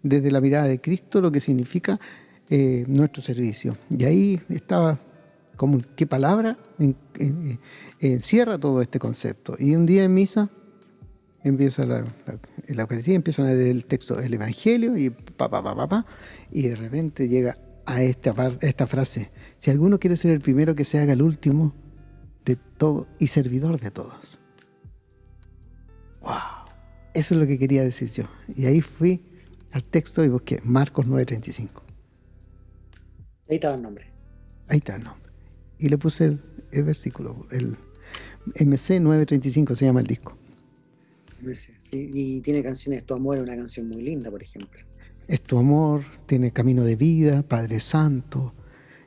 desde la mirada de Cristo lo que significa eh, nuestro servicio. Y ahí estaba como qué palabra encierra todo este concepto. Y un día en misa empieza la, la, Eucaristía, empieza el texto del Evangelio y pa, pa, pa, pa, y de repente llega a esta, esta frase, si alguno quiere ser el primero, que se haga el último de todo y servidor de todos. ¡Wow! Eso es lo que quería decir yo. Y ahí fui al texto y busqué Marcos 9:35. Ahí estaba el nombre. Ahí está el nombre. Y le puse el, versículo, el MC 935 se llama el disco. Sí, y tiene canciones, Tu Amor es una canción muy linda, por ejemplo. Es Tu Amor, tiene Camino de Vida, Padre Santo,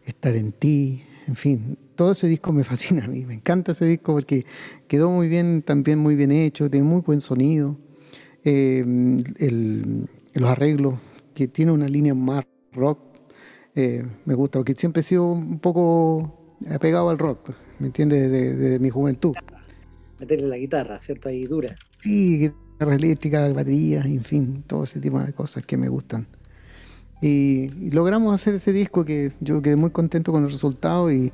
Estar en Ti, en fin, todo ese disco me fascina a mí, me encanta ese disco porque quedó muy bien, también muy bien hecho, tiene muy buen sonido. Em, los arreglos, que tiene una línea más rock, eh, me gusta, porque siempre he sido un poco apegado al rock, ¿me entiendes? De, mi juventud. Meterle la guitarra, ¿cierto? Ahí dura. Sí, guitarra eléctrica, baterías, en fin, todo ese tipo de cosas que me gustan. Y, logramos hacer ese disco que yo quedé muy contento con el resultado y,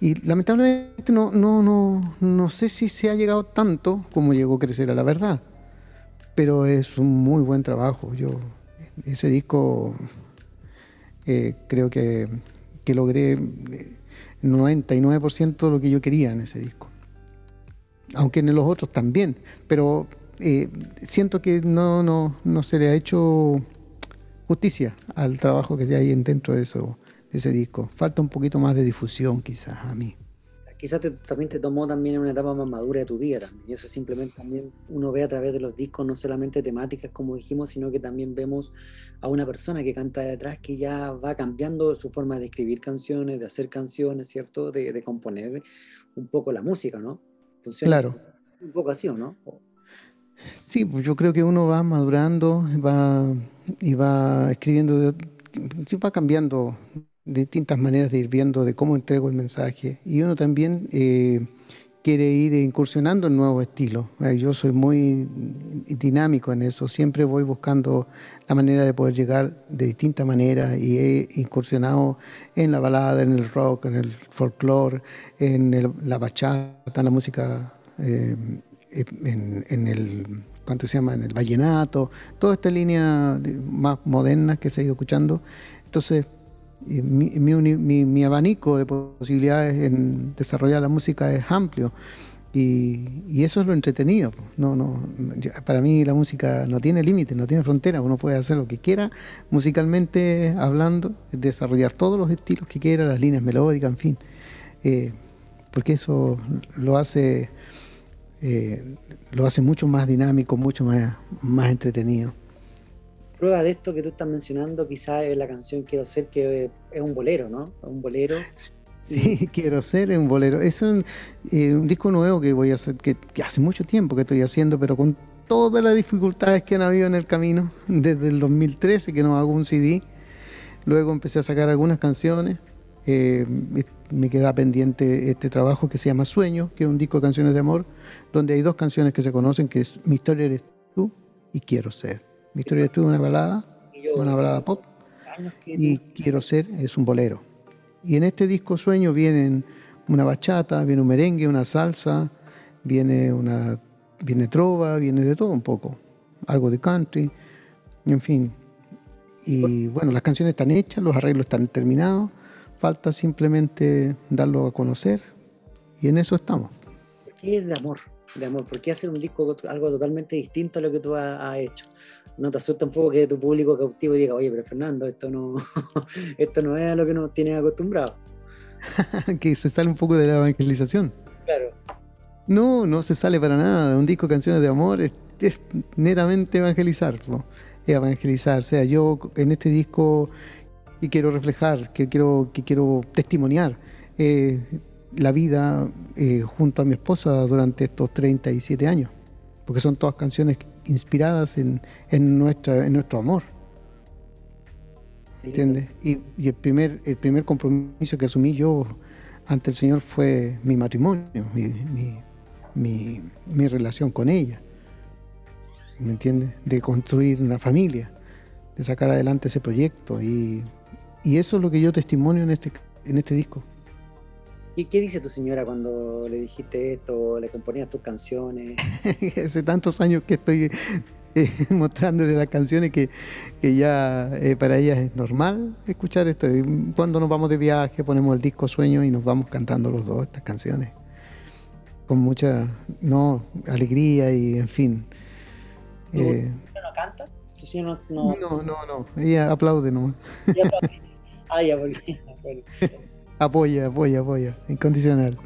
y lamentablemente no, no, no, no sé si se ha llegado tanto como llegó a crecer a la verdad pero es un muy buen trabajo. Yo ese disco eh, creo que, que logré 99% eh, de lo que yo quería en ese disco. Aunque en los otros también, pero eh, siento que no, no, no se le ha hecho justicia al trabajo que hay dentro de, eso, de ese disco. Falta un poquito más de difusión quizás a mí quizás también te tomó también en una etapa más madura de tu vida también. Y eso simplemente también uno ve a través de los discos, no solamente temáticas como dijimos, sino que también vemos a una persona que canta detrás que ya va cambiando su forma de escribir canciones, de hacer canciones, ¿cierto? De, componer un poco la música, ¿no? Funciona claro. un poco así, ¿o no? Sí, pues yo creo que uno va madurando va, y va escribiendo, va cambiando distintas maneras de ir viendo de cómo entrego el mensaje y uno también eh, quiere ir incursionando en nuevos estilos. Eh, yo soy muy dinámico en eso, siempre voy buscando la manera de poder llegar de distintas maneras y he incursionado en la balada, en el rock, en el folclore, en la bachata, en la música, eh, en, el ¿cuánto se llama? En el vallenato, toda esta línea más moderna que se ha ido escuchando. Entonces, mi, abanico de posibilidades en desarrollar la música es amplio. Y, eso es lo entretenido. No, no, para mí la música no tiene límites, no tiene fronteras. Uno puede hacer lo que quiera musicalmente hablando, desarrollar todos los estilos que quiera, las líneas melódicas, en fin. Eh, porque eso lo hace, eh, lo hace mucho más dinámico, mucho más, más entretenido prueba de esto que tú estás mencionando quizás es la canción Quiero ser, que es un bolero, ¿no? Un bolero. Sí, quiero ser un bolero. Es un, eh, un, disco nuevo que voy a hacer, que, hace mucho tiempo que estoy haciendo, pero con todas las dificultades que han habido en el camino, desde el 2013 que no hago un CD. Luego empecé a sacar algunas canciones. Eh, me queda pendiente este trabajo que se llama Sueño, que es un disco de canciones de amor, donde hay dos canciones que se conocen, que es Mi historia eres tú y Quiero ser. Mi historia es una balada, una balada pop, y Quiero ser es un bolero. Y en este disco Sueño vienen una bachata, viene un merengue, una salsa, viene una viene trova, viene de todo un poco, algo de country, en fin. Y bueno, las canciones están hechas, los arreglos están terminados, falta simplemente darlo a conocer y en eso estamos. ¿Qué es de amor? De amor, ¿por qué hacer un disco algo totalmente distinto a lo que tú has, hecho? ¿No te asusta un poco que tu público cautivo diga, oye, pero Fernando, esto no, esto no es a lo que nos tienes acostumbrados? que se sale un poco de la evangelización. Claro. No, no se sale para nada. Un disco de canciones de amor es, netamente evangelizar. evangelizar. O sea, yo en este disco que quiero reflejar, que quiero, que quiero testimoniar eh, la vida eh, junto a mi esposa durante estos 37 años. Porque son todas canciones inspiradas en, nuestra, en nuestro amor. ¿Entiendes? Y, el, primer, el primer compromiso que asumí yo ante el Señor fue mi matrimonio, mi, mi, relación con ella. ¿Me entiendes? De construir una familia, de sacar adelante ese proyecto. Y, y eso es lo que yo testimonio en este, en este disco. ¿Y qué dice tu señora cuando le dijiste esto, le componías tus canciones? Hace tantos años que estoy eh, mostrándole las canciones que, ya eh, para ella es normal escuchar esto. Cuando nos vamos de viaje ponemos el disco Sueño y nos vamos cantando los dos estas canciones con mucha no alegría y en fin. ¿Tu eh, no canta? no, no, no, no, ella aplaude nomás. Ella aplaude. Ah, ya, porque, apoya, apoya, apoya, incondicional.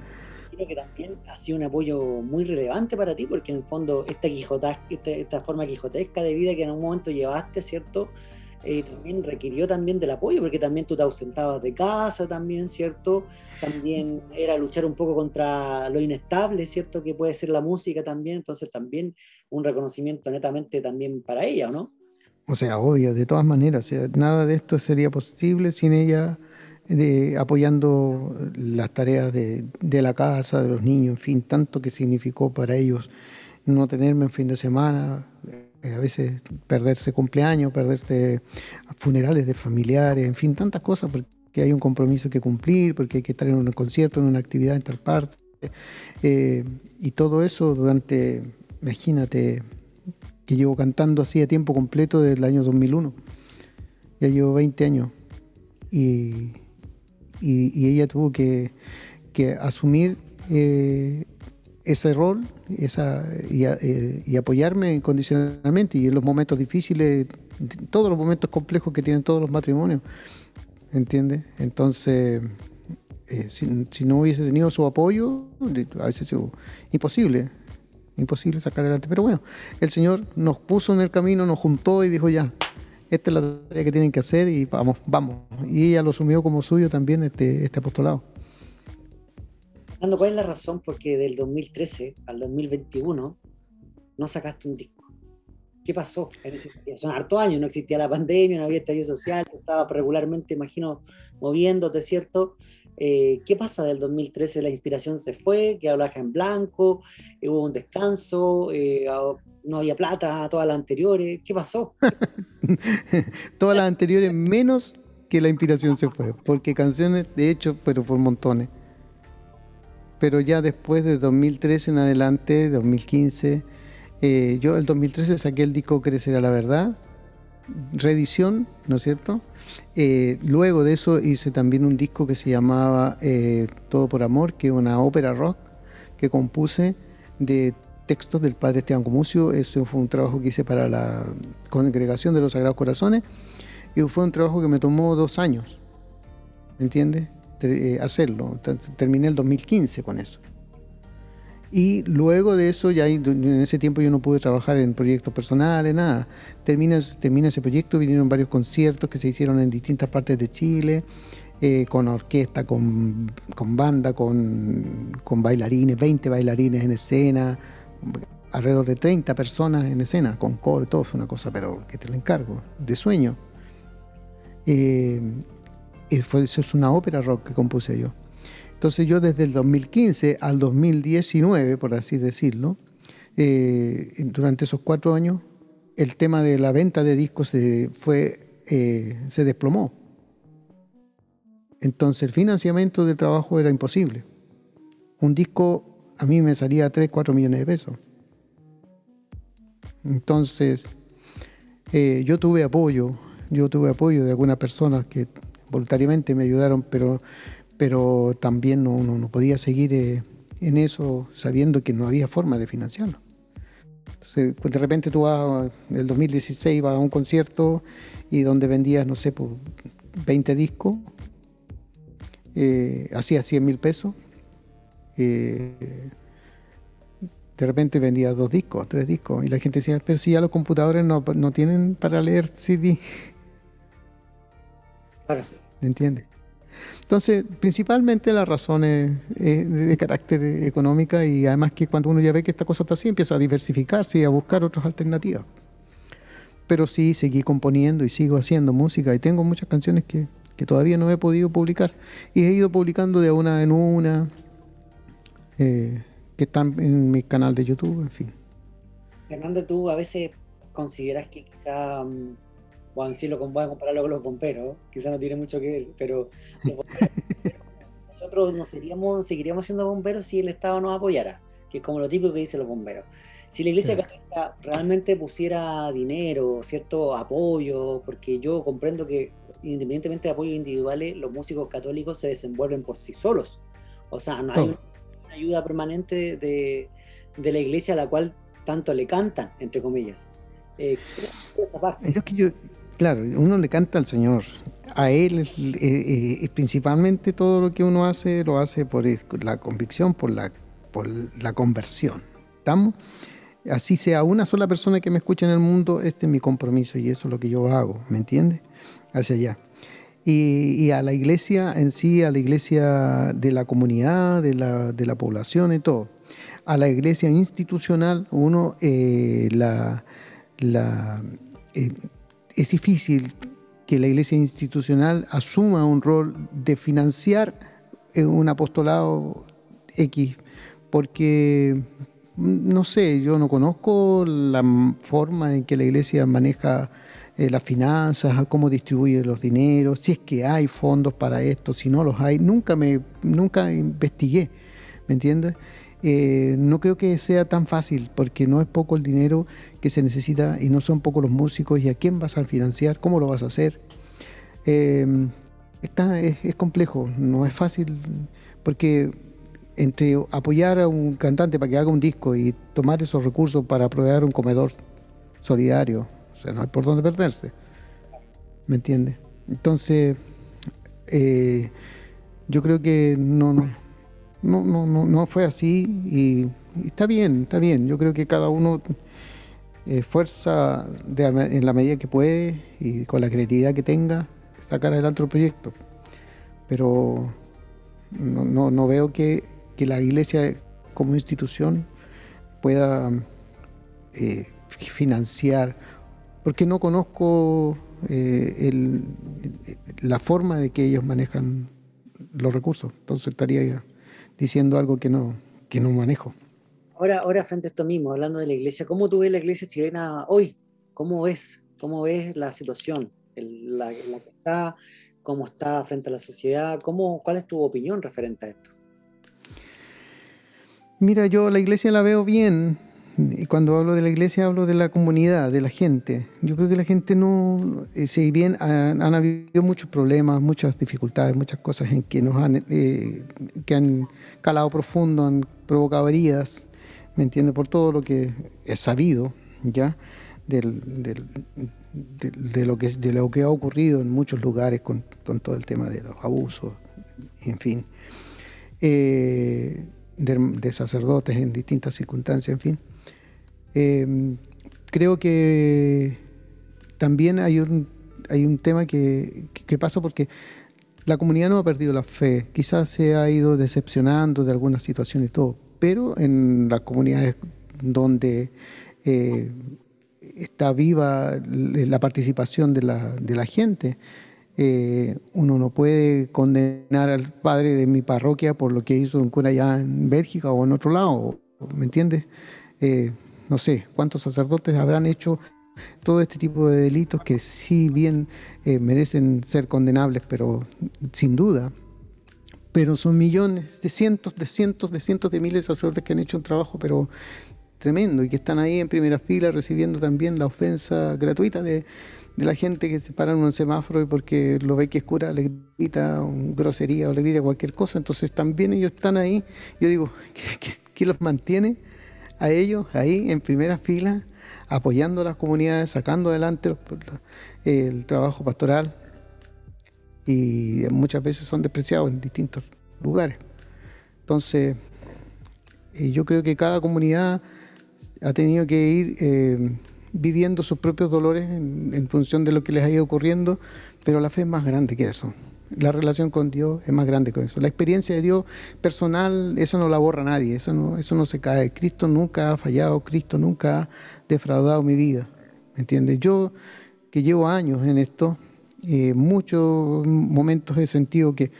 Creo que también ha sido un apoyo muy relevante para ti, porque en el fondo esta, quijota, esta, esta forma quijotesca de vida que en un momento llevaste, ¿cierto? Eh, también requirió también del apoyo, porque también tú te ausentabas de casa también, ¿cierto? También era luchar un poco contra lo inestable, ¿cierto? Que puede ser la música también, entonces también un reconocimiento netamente también para ella, ¿no? O sea, obvio, de todas maneras, nada de esto sería posible sin ella de, apoyando las tareas de, de, la casa, de los niños, en fin, tanto que significó para ellos no tenerme en fin de semana, eh, a veces perderse cumpleaños, perderse funerales de familiares, en fin, tantas cosas, porque hay un compromiso que cumplir, porque hay que estar en un concierto, en una actividad interparte, eh, y todo eso durante, imagínate, que llevo cantando así a tiempo completo desde el año 2001. Ya llevo 20 años. Y, y, ella tuvo que, asumir eh, ese rol esa, eh, y, apoyarme incondicionalmente y en los momentos difíciles, todos los momentos complejos que tienen todos los matrimonios, ¿entiendes? Entonces, eh, si, no hubiese tenido su apoyo, a veces imposible, imposible sacar adelante. Pero bueno, el Señor nos puso en el camino, nos juntó y dijo ya, esta es la tarea que tienen que hacer y vamos, vamos. Y ella lo asumió como suyo también este, este apostolado. ¿cuál es la razón por qué del 2013 al 2021 no sacaste un disco? ¿Qué pasó? Son hartos años, no existía la pandemia, no había estallido social, estaba regularmente, imagino, moviéndote, ¿cierto? Eh, ¿Qué pasa del 2013? ¿La inspiración se fue? ¿Quedó la en blanco? ¿Hubo un descanso? Eh, ¿No había plata? ¿Todas las anteriores? ¿Qué pasó? todas las anteriores menos que la inspiración se fue, porque canciones, de hecho, pero por montones pero ya después de 2013 en adelante, 2015, eh, yo el 2013 saqué el disco Crecerá la Verdad, reedición, ¿no es cierto? Eh, luego de eso hice también un disco que se llamaba eh, Todo por Amor, que es una ópera rock que compuse de textos del padre Esteban Comucio. Eso fue un trabajo que hice para la Congregación de los Sagrados Corazones y fue un trabajo que me tomó dos años, ¿me entiendes? Eh, hacerlo. Terminé el 2015 con eso. Y luego de eso, ya en ese tiempo yo no pude trabajar en proyectos personales, nada. Termina, termina ese proyecto, vinieron varios conciertos que se hicieron en distintas partes de Chile, eh, con orquesta, con, con banda, con, con, bailarines, 20 bailarines en escena, alrededor de 30 personas en escena, con coro, todo fue una cosa, pero que te lo encargo, de sueño. Eh, fue, es una ópera rock que compuse yo. Entonces yo desde el 2015 al 2019, por así decirlo, eh, durante esos cuatro años, el tema de la venta de discos se, fue, eh, se desplomó. Entonces el financiamiento del trabajo era imposible. Un disco a mí me salía 3, 4 millones de pesos. Entonces eh, yo tuve apoyo, yo tuve apoyo de algunas personas que voluntariamente me ayudaron, pero, pero también uno no podía seguir eh, en eso sabiendo que no había forma de financiarlo. Entonces, pues, de repente tú vas, en el 2016 vas a un concierto y donde vendías, no sé, pues, 20 discos, eh, hacía 100 mil pesos. Eh, de repente vendía dos discos, tres discos, y la gente decía, pero si ya los computadores no, no tienen para leer CD. Claro. ¿Me entiendes? Entonces, principalmente la razón es, de carácter económica y además que cuando uno ya ve que esta cosa está así, empieza a diversificarse y a buscar otras alternativas. Pero sí, seguí componiendo y sigo haciendo música y tengo muchas canciones que, que todavía no he podido publicar. Y he ido publicando de una en una, eh, que están en mi canal de YouTube, en fin. Fernando, tú a veces consideras que quizá, bueno, mm, sí lo voy a compararlo con los bomberos, quizá no tiene mucho que ver, pero nosotros no seríamos, seguiríamos siendo bomberos si el Estado nos apoyara, que es como lo típico que dicen los bomberos. Si la Iglesia Católica realmente pusiera dinero, cierto apoyo, porque yo comprendo que independientemente de apoyos individuales, los músicos católicos se desenvuelven por sí solos. O sea, no hay una ayuda permanente de, la iglesia a la cual tanto le cantan, entre comillas. Eh, claro, uno le canta al Señor. A Él, eh, eh, principalmente todo lo que uno hace, lo hace por la convicción, por la, por la conversión. ¿Estamos? Así sea una sola persona que me escuche en el mundo, este es mi compromiso y eso es lo que yo hago, ¿me entiendes? hacia allá. Y, a la iglesia en sí, a la iglesia de la comunidad, de la, de la población y todo. A la iglesia institucional, uno, eh, la, eh, es difícil que la iglesia institucional asuma un rol de financiar eh, un apostolado X, porque no sé, yo no conozco la forma en que la iglesia maneja eh, las finanzas, cómo distribuye los dineros, si es que hay fondos para esto, si no los hay. Nunca me, nunca investigué, ¿me entiendes? Eh, no creo que sea tan fácil, porque no es poco el dinero que se necesita y no son pocos los músicos. ¿Y a quién vas a financiar? ¿Cómo lo vas a hacer? Eh, está, es, es, complejo, no es fácil, porque entre apoyar a un cantante para que haga un disco y tomar esos recursos para proveer un comedor solidario, o sea, no hay por dónde perderse. ¿Me entiendes? Entonces, eh, yo creo que no, no, no, no, no fue así y, está bien, está bien. Yo creo que cada uno esfuerza en la medida que puede y con la creatividad que tenga sacar adelante el proyecto. Pero no, no, veo que, que, la iglesia como institución pueda eh, financiar porque no conozco eh, la forma de que ellos manejan los recursos. Entonces estaría diciendo algo que no, que no manejo. Ahora, ahora frente a esto mismo, hablando de la iglesia, ¿cómo tú ves la iglesia chilena hoy? ¿Cómo ves, cómo ves la situación, la, la, que está, cómo está frente a la sociedad? ¿Cómo, ¿Cuál es tu opinión referente a esto? Mira, yo la iglesia la veo bien, y cuando hablo de la iglesia hablo de la comunidad, de la gente. Yo creo que la gente no, eh, si bien han, habido muchos problemas, muchas dificultades, muchas cosas en que nos han, eh, que han calado profundo, han provocado heridas, ¿me entiendes? Por todo lo que es sabido, ¿ya? Del, de, lo que, de lo que ha ocurrido en muchos lugares con, todo el tema de los abusos, en fin, eh, de sacerdotes en distintas circunstancias, en fin. Em, creo que también hay un, hay un tema que, pasa porque la comunidad no ha perdido la fe, quizás se ha ido decepcionando de algunas situaciones y todo, pero en las comunidades donde eh, está viva la participación de la, de la gente, eh, uno no puede condenar al padre de mi parroquia por lo que hizo un cura allá en Bélgica o en otro lado, ¿me entiendes? Eh, no sé cuántos sacerdotes habrán hecho todo este tipo de delitos que sí bien eh, merecen ser condenables, pero sin duda. Pero son millones, de cientos, de cientos, de cientos de miles de sacerdotes que han hecho un trabajo, pero tremendo y que están ahí en primera fila recibiendo también la ofensa gratuita de, la gente que se para en un semáforo y porque lo ve que es cura le grita grosería o le grita cualquier cosa. Entonces también ellos están ahí. Yo digo, ¿qué, los mantiene a ellos ahí en primera fila, apoyando a las comunidades, sacando adelante el trabajo pastoral? Y muchas veces son despreciados en distintos lugares. Entonces, eh, yo creo que cada comunidad ha tenido que ir eh, viviendo sus propios dolores en, función de lo que les ha ido ocurriendo, pero la fe es más grande que eso. La relación con Dios es más grande que eso. La experiencia de Dios personal, esa no la borra nadie, eso no, eso no se cae. Cristo nunca ha fallado, Cristo nunca ha defraudado mi vida. ¿Me entiendes? Yo, que llevo años en esto, eh, muchos momentos he sentido que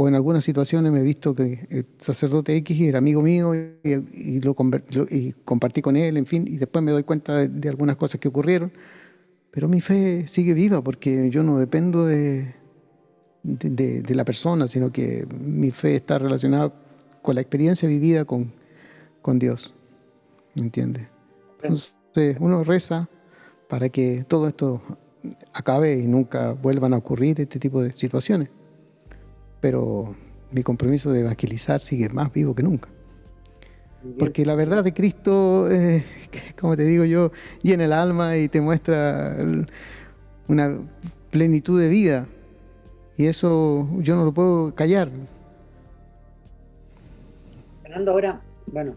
o en algunas situaciones me he visto que el sacerdote X era amigo mío y, lo, compartí con él, en fin, y después me doy cuenta de, algunas cosas que ocurrieron, pero mi fe sigue viva porque yo no dependo de, de, la persona, sino que mi fe está relacionada con la experiencia vivida con, con Dios, ¿me entiendes? Entonces uno reza para que todo esto acabe y nunca vuelvan a ocurrir este tipo de situaciones pero mi compromiso de evangelizar sigue más vivo que nunca. Porque la verdad de Cristo, eh, como te digo yo, llena el alma y te muestra una plenitud de vida. Y eso yo no lo puedo callar. Fernando, ahora, bueno,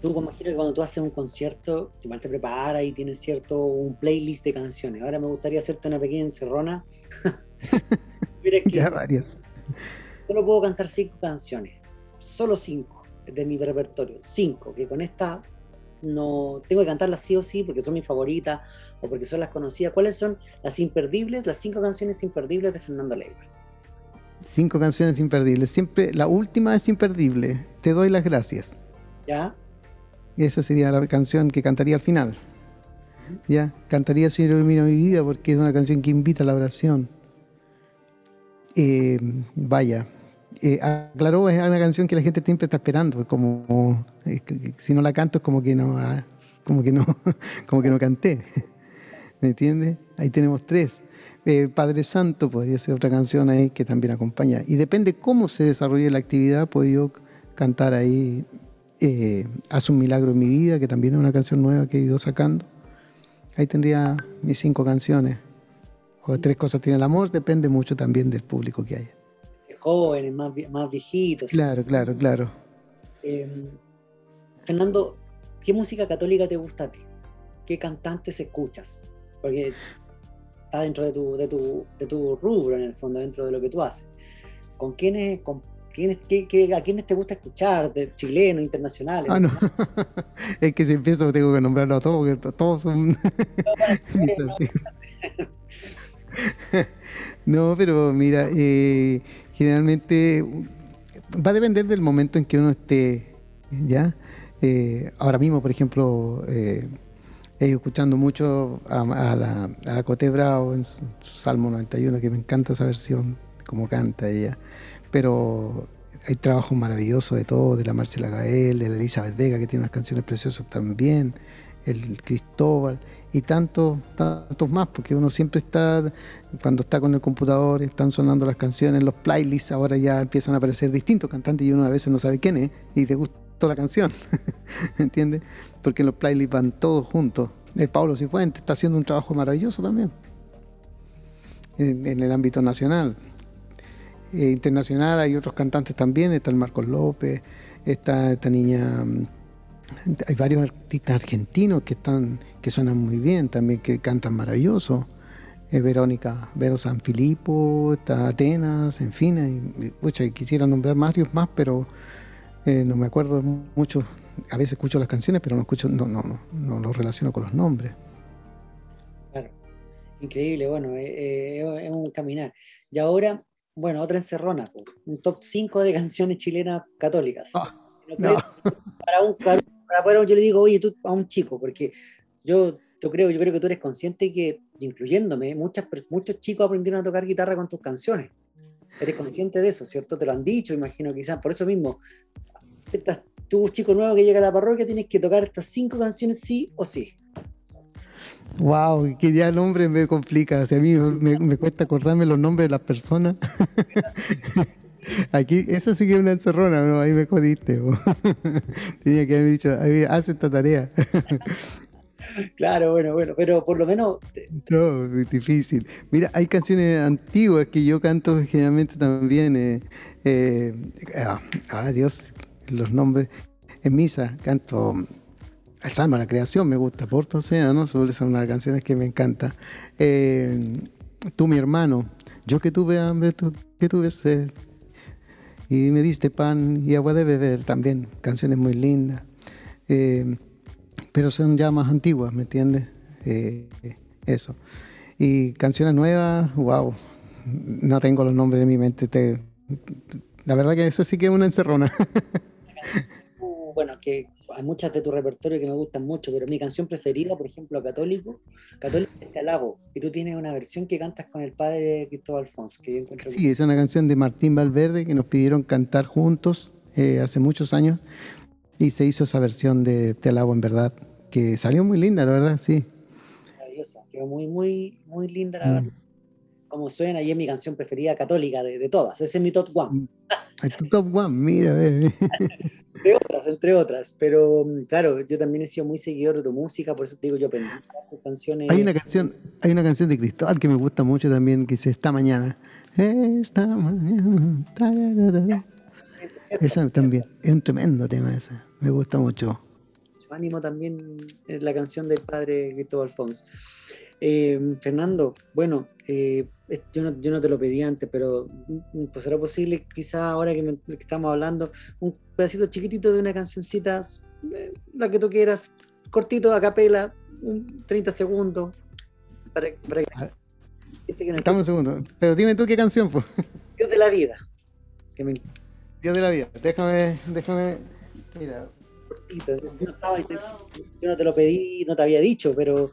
tú como que cuando tú haces un concierto, igual te preparas y tienes cierto un playlist de canciones. Ahora me gustaría hacerte una pequeña encerrona ya varias. Solo puedo cantar cinco canciones, solo cinco de mi repertorio, cinco, que con esta no tengo que cantarlas sí o sí porque son mis favoritas o porque son las conocidas. ¿Cuáles son las imperdibles, las cinco canciones imperdibles de Fernando Leiva? Cinco canciones imperdibles. Siempre la última es imperdible. Te doy las gracias. ¿Ya? Y esa sería la canción que cantaría al final. ¿Ya? Cantaría Si ilumina mi vida porque es una canción que invita a la oración. Eh, vaya, eh, aclaró, es una canción que la gente siempre está esperando, como si no la canto es como que no, ah, como que no, como que no canté, ¿me entiendes? Ahí tenemos tres. Eh, Padre Santo podría ser otra canción ahí que también acompaña. Y depende cómo se desarrolle la actividad, puedo yo cantar ahí Haz un milagro en mi vida, que también es una canción nueva que he ido sacando. Ahí tendría mis cinco canciones o tres cosas tiene el amor, depende mucho también del público que haya. Jóvenes, más, más viejitos. Claro, claro, claro. Em, Fernando, ¿qué música católica te gusta a ti? ¿Qué cantantes escuchas? Porque está dentro de tu, de tu, de tu rubro, en el fondo, dentro de lo que tú haces. ¿Con quiénes, con quiénes qué, ¿A quiénes te gusta escuchar? ¿De chilenos, internacionales? Ah, no. es que si empiezo tengo que nombrarlo a todos, porque todos son... no, pero mira, eh, generalmente va a depender del momento en que uno esté, ¿ya? Eh, ahora mismo, por ejemplo, eh, escuchando mucho a, la, a Cote Bravo en su, Salmo 91, que me encanta esa versión, como canta ella. Pero hay trabajos maravillosos de todo, de la Marcela Gael, de la Elizabeth Vega, que tiene unas canciones preciosas también, el Cristóbal y tantos, tantos más, porque uno siempre está, cuando está con el computador, están sonando las canciones, los playlists, ahora ya empiezan a aparecer distintos cantantes y uno a veces no sabe quién es y te gustó la canción, ¿entiendes? Porque en los playlists van todos juntos. El Pablo Cifuentes está haciendo un trabajo maravilloso también en, el ámbito nacional. Eh, internacional hay otros cantantes también, está el Marcos López, está esta niña mm, hay varios artistas argentinos que están que suenan muy bien también que cantan maravilloso. Eh, Verónica Vero San Filipo está Atenas en fin y, quisiera nombrar varios más pero eh, no me acuerdo mucho. A veces escucho las canciones pero no escucho no no no no lo relaciono con los nombres. Claro. Increíble bueno eh, es un caminar. Y ahora bueno otra encerrona un top 5 de canciones chilenas católicas. Ah, para un para yo le digo, oye, tú a un chico, porque yo, yo, creo, yo creo que tú eres consciente que, incluyéndome, muchas, muchos chicos aprendieron a tocar guitarra con tus canciones. Eres consciente de eso, ¿cierto? Te lo han dicho, imagino, quizás. Por eso mismo, tú, chico nuevo que llega a la parroquia, tienes que tocar estas cinco canciones sí o sí. Wow, que ya el nombre me complica. O sea, a mí me, cuesta acordarme los nombres de las personas. Aquí, eso sí que es una encerrona, ¿no? Ahí me jodiste. Tenía que haber dicho, haz esta tarea. Claro, bueno, bueno, pero por lo menos... No, es difícil. Mira, hay canciones antiguas que yo canto generalmente también. Eh, eh, ah, ah, Dios, los nombres. En misa canto el Salmo de la Creación, me gusta, Porto Océano, sobre son unas canciones que me encanta. Eh, tú, mi hermano, yo que tuve hambre, tú que tuve sed, y me diste pan y agua de beber, también canciones muy lindas. Eh, pero son ya más antiguas, ¿me entiendes? Eh, eso. Y canciones nuevas, wow, no tengo los nombres en mi mente. Te, la verdad que eso sí que es una encerrona. bueno, que hay muchas de tu repertorio que me gustan mucho, pero mi canción preferida, por ejemplo, Católico, Católico es Calabo, y tú tienes una versión que cantas con el padre Cristóbal Alfonso, que yo encuentro Sí, es una canción de Martín Valverde que nos pidieron cantar juntos eh, hace muchos años, y se hizo esa versión de Te alabo en verdad, que salió muy linda, la verdad, sí. Maravillosa, quedó muy, muy, muy linda la mm. verdad. Como suena, y es mi canción preferida católica de, de todas, ese es mi top one. Mm. Tu top one, mira, bebé. Entre otras, entre otras. Pero mm, claro, yo también he sido muy seguidor de tu música, por eso te digo, yo aprendí tus canciones. Hay una canción, hay una canción de Cristóbal que me gusta mucho también, que dice Esta mañana. Esta mañana. Esa también, es un tremendo tema ese. Me gusta mucho. Ánimo también es la canción del padre Cristóbal Alfonso. Eh, Fernando, bueno, eh, yo, no, yo, no, te lo pedí antes, pero mm, pues será posible, quizá ahora que, estamos hablando, un pedacito chiquitito de una cancioncita, eh, la que tú quieras, cortito, a capela, 30 segundos. Para, para que, Estamos un segundo, pero dime tú qué canción fue. Dios de la vida. Dios de la vida, déjame, déjame, mira. Yo no te lo pedí, no te había dicho, pero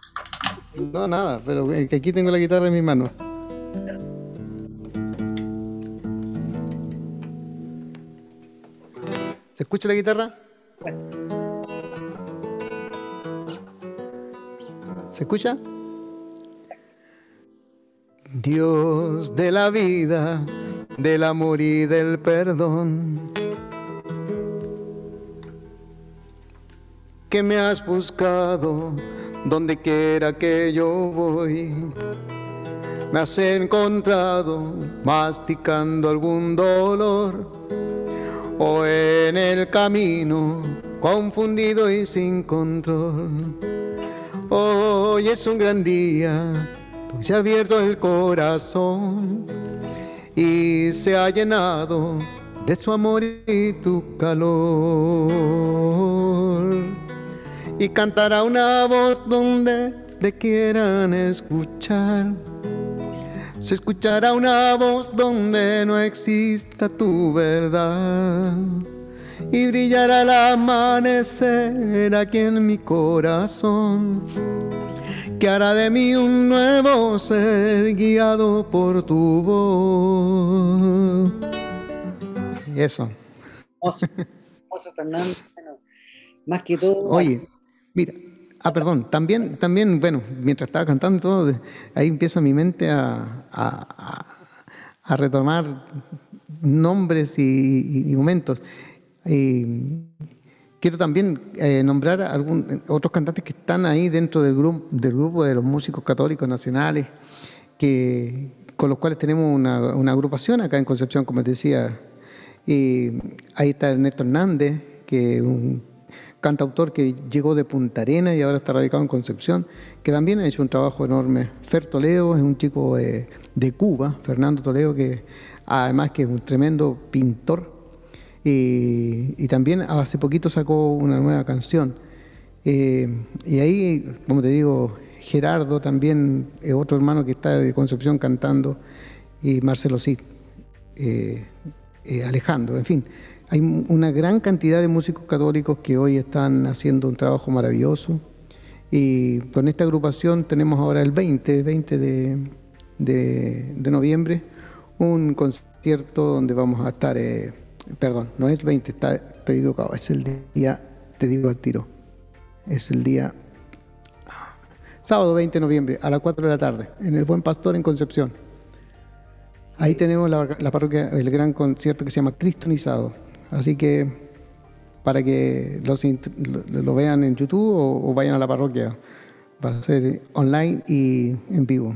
no, nada, pero que aquí tengo la guitarra en mi mano. ¿Se escucha la guitarra? ¿Se escucha? Dios de la vida, del amor y del perdón. Que me has buscado donde quiera que yo voy. Me has encontrado masticando algún dolor o en el camino confundido y sin control. Hoy es un gran día, se ha abierto el corazón y se ha llenado de su amor y tu calor y cantará una voz donde te quieran escuchar. Se escuchará una voz donde no exista tu verdad. Y brillará el amanecer aquí en mi corazón. Que hará de mí un nuevo ser guiado por tu voz. Y eso. Fernando. más que todo. Oye. Mira, ah, perdón, también, también, bueno, mientras estaba cantando ahí empieza mi mente a, a, retomar nombres y, momentos. Y quiero también eh, nombrar a algún, otros cantantes que están ahí dentro del grupo, del grupo de los músicos católicos nacionales, que, con los cuales tenemos una, una agrupación acá en Concepción, como te decía. Y ahí está Ernesto Hernández, que es un cantautor que llegó de Punta Arena y ahora está radicado en Concepción, que también ha hecho un trabajo enorme. Fer Toledo es un chico de, Cuba, Fernando Toledo, que además que es un tremendo pintor. Y, también hace poquito sacó una nueva canción. Eh, y ahí, como te digo, Gerardo también es otro hermano que está de Concepción cantando, y Marcelo Cid, eh, eh, Alejandro, en fin hay una gran cantidad de músicos católicos que hoy están haciendo un trabajo maravilloso. Y con esta agrupación tenemos ahora el 20, 20 de, noviembre, un concierto donde vamos a estar eh, perdón, no es 20, está, equivocado, es el día, te digo al tiro, es el día sábado 20 de noviembre a las 4 de la tarde, en el Buen Pastor en Concepción. Ahí tenemos la, parroquia, el gran concierto que se llama Cristonizado. Así que para que lo, vean en YouTube o, vayan a la parroquia, va a ser online y en vivo.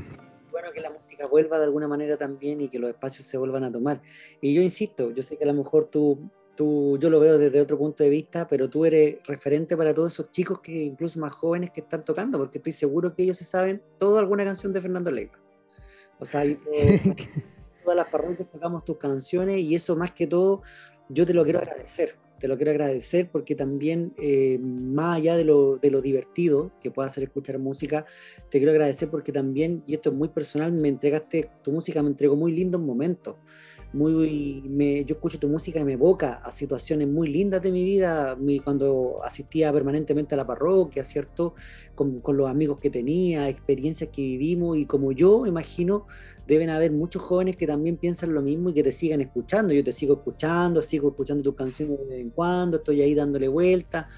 Bueno, que la música vuelva de alguna manera también y que los espacios se vuelvan a tomar. Y yo insisto, yo sé que a lo mejor tú Tú, yo lo veo desde otro punto de vista, pero tú eres referente para todos esos chicos que incluso más jóvenes que están tocando, porque estoy seguro que ellos se saben toda alguna canción de Fernando Leiva. O sea, todas las parroquias tocamos tus canciones y eso más que todo yo te lo quiero agradecer. Te lo quiero agradecer porque también, eh, más allá de lo, de lo divertido que pueda hacer escuchar música, te quiero agradecer porque también, y esto es muy personal, me entregaste, tu música me entregó muy lindos momentos muy, me, yo escucho tu música y me evoca a situaciones muy lindas de mi vida, mi, cuando asistía permanentemente a la parroquia, ¿cierto? Con, con, los amigos que tenía, experiencias que vivimos y como yo imagino, deben haber muchos jóvenes que también piensan lo mismo y que te sigan escuchando. Yo te sigo escuchando, sigo escuchando tus canciones de vez en cuando, estoy ahí dándole vuelta.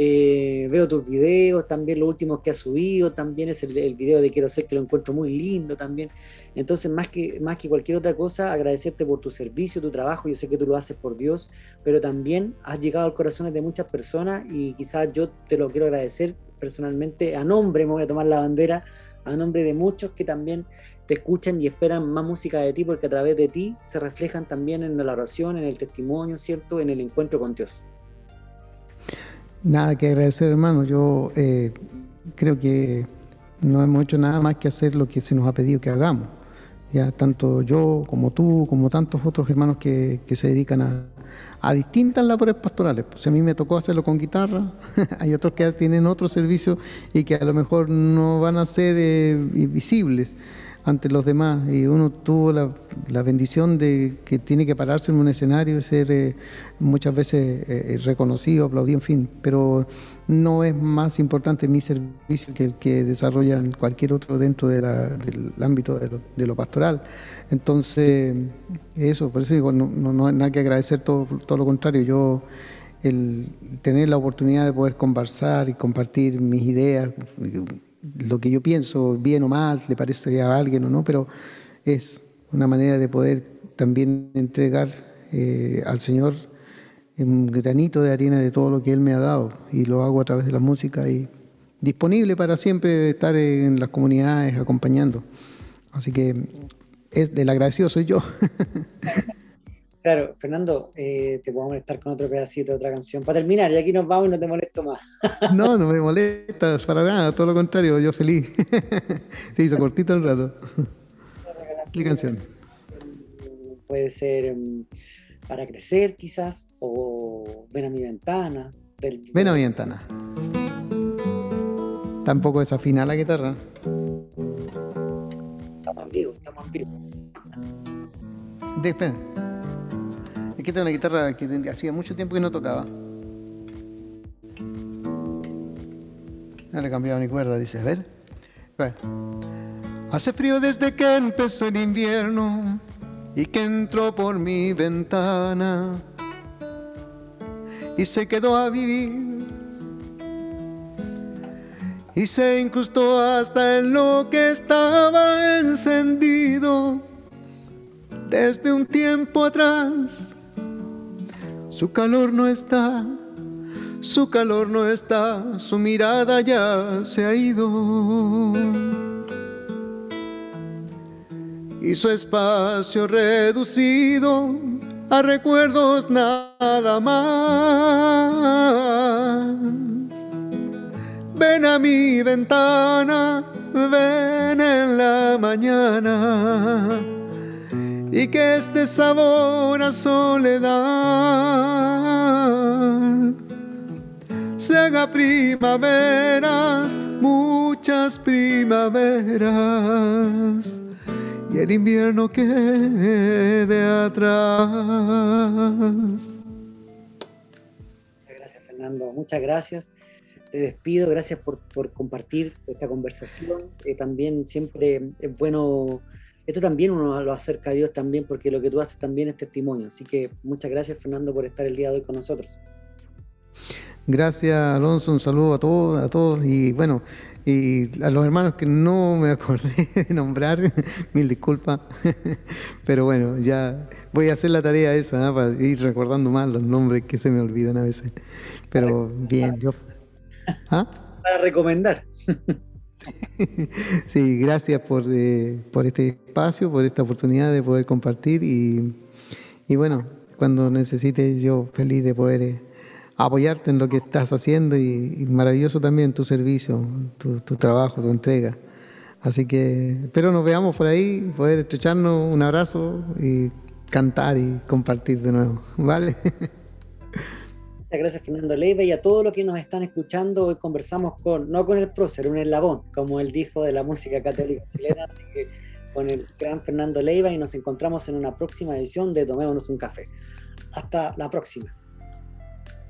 Eh, veo tus videos, también los últimos que has subido, también es el, video de Quiero ser que lo encuentro muy lindo también. Entonces, más que, más que cualquier otra cosa, agradecerte por tu servicio, tu trabajo, yo sé que tú lo haces por Dios, pero también has llegado al corazón de muchas personas y quizás yo te lo quiero agradecer personalmente, a nombre, me voy a tomar la bandera, a nombre de muchos que también te escuchan y esperan más música de ti, porque a través de ti se reflejan también en la oración, en el testimonio, ¿cierto? En el encuentro con Dios. Nada que agradecer, hermano. Yo eh, creo que no hemos hecho nada más que hacer lo que se nos ha pedido que hagamos. Ya tanto yo como tú, como tantos otros hermanos que, se dedican a, a, distintas labores pastorales. Pues a mí me tocó hacerlo con guitarra, hay otros que tienen otro servicio y que a lo mejor no van a ser eh, visibles ante los demás. Y uno tuvo la, la, bendición de que tiene que pararse en un escenario y ser eh, muchas veces eh, eh, reconocido, aplaudido, en fin, pero no es más importante mi servicio que el que desarrollan cualquier otro dentro de la, del ámbito de lo, de lo, pastoral. Entonces, eso, por eso digo, no, no, no hay nada que agradecer, todo, todo lo contrario, yo el tener la oportunidad de poder conversar y compartir mis ideas, lo que yo pienso, bien o mal, le parece a alguien o no, pero es una manera de poder también entregar eh, al Señor un granito de harina de todo lo que Él me ha dado y lo hago a través de la música y disponible para siempre estar en las comunidades acompañando. Así que es del agradecido soy yo. Claro, Fernando, eh, te podemos molestar con otro pedacito de otra canción. Para terminar, y aquí nos vamos y no te molesto más. no, no me molesta, para nada, todo lo contrario, yo feliz. Se hizo cortito el rato. ¿Qué canción? Puede ser um, Para Crecer, quizás, o Ven a mi ventana. Ven a mi ventana. Tampoco desafina la guitarra. Estamos en vivo, estamos en vivo. Depende. Tengo una guitarra que hacía mucho tiempo que no tocaba. No le he cambiado ni cuerda, dice. A ver. Hace frío desde que empezó el invierno y que entró por mi ventana y se quedó a vivir y se incrustó hasta en lo que estaba encendido desde un tiempo atrás su calor no está, su calor no está, su mirada ya se ha ido. Y su espacio reducido a recuerdos nada más. Ven a mi ventana, ven en la mañana y que este sabor a soledad se haga primaveras, muchas primaveras y el invierno quede atrás. Gracias Fernando, muchas gracias. Te despido, gracias por, compartir esta conversación. Eh, también siempre es bueno esto también uno lo acerca a Dios también, porque lo que tú haces también es testimonio. Así que muchas gracias, Fernando, por estar el día de hoy con nosotros. Gracias, Alonso. Un saludo a todos, a todos. Y bueno, y a los hermanos que no me acordé de nombrar, mil disculpas. Pero bueno, ya voy a hacer la tarea esa, para ir recordando más los nombres que se me olvidan a veces. Pero bien, yo. ¿Ah? Para recomendar. Sí, gracias por, eh, por este espacio, por esta oportunidad de poder compartir y, y bueno, cuando necesites yo feliz de poder eh, apoyarte en lo que estás haciendo y, maravilloso también tu servicio, tu, tu, trabajo, tu entrega. Así que espero nos veamos por ahí, poder estrecharnos un abrazo y cantar y compartir de nuevo, ¿vale? Muchas gracias Fernando Leiva y a todos los que nos están escuchando. Hoy conversamos con, no con el prócer, un eslabón, como él dijo de la música católica chilena, así que con el gran Fernando Leiva y nos encontramos en una próxima edición de Tomémonos un café. Hasta la próxima.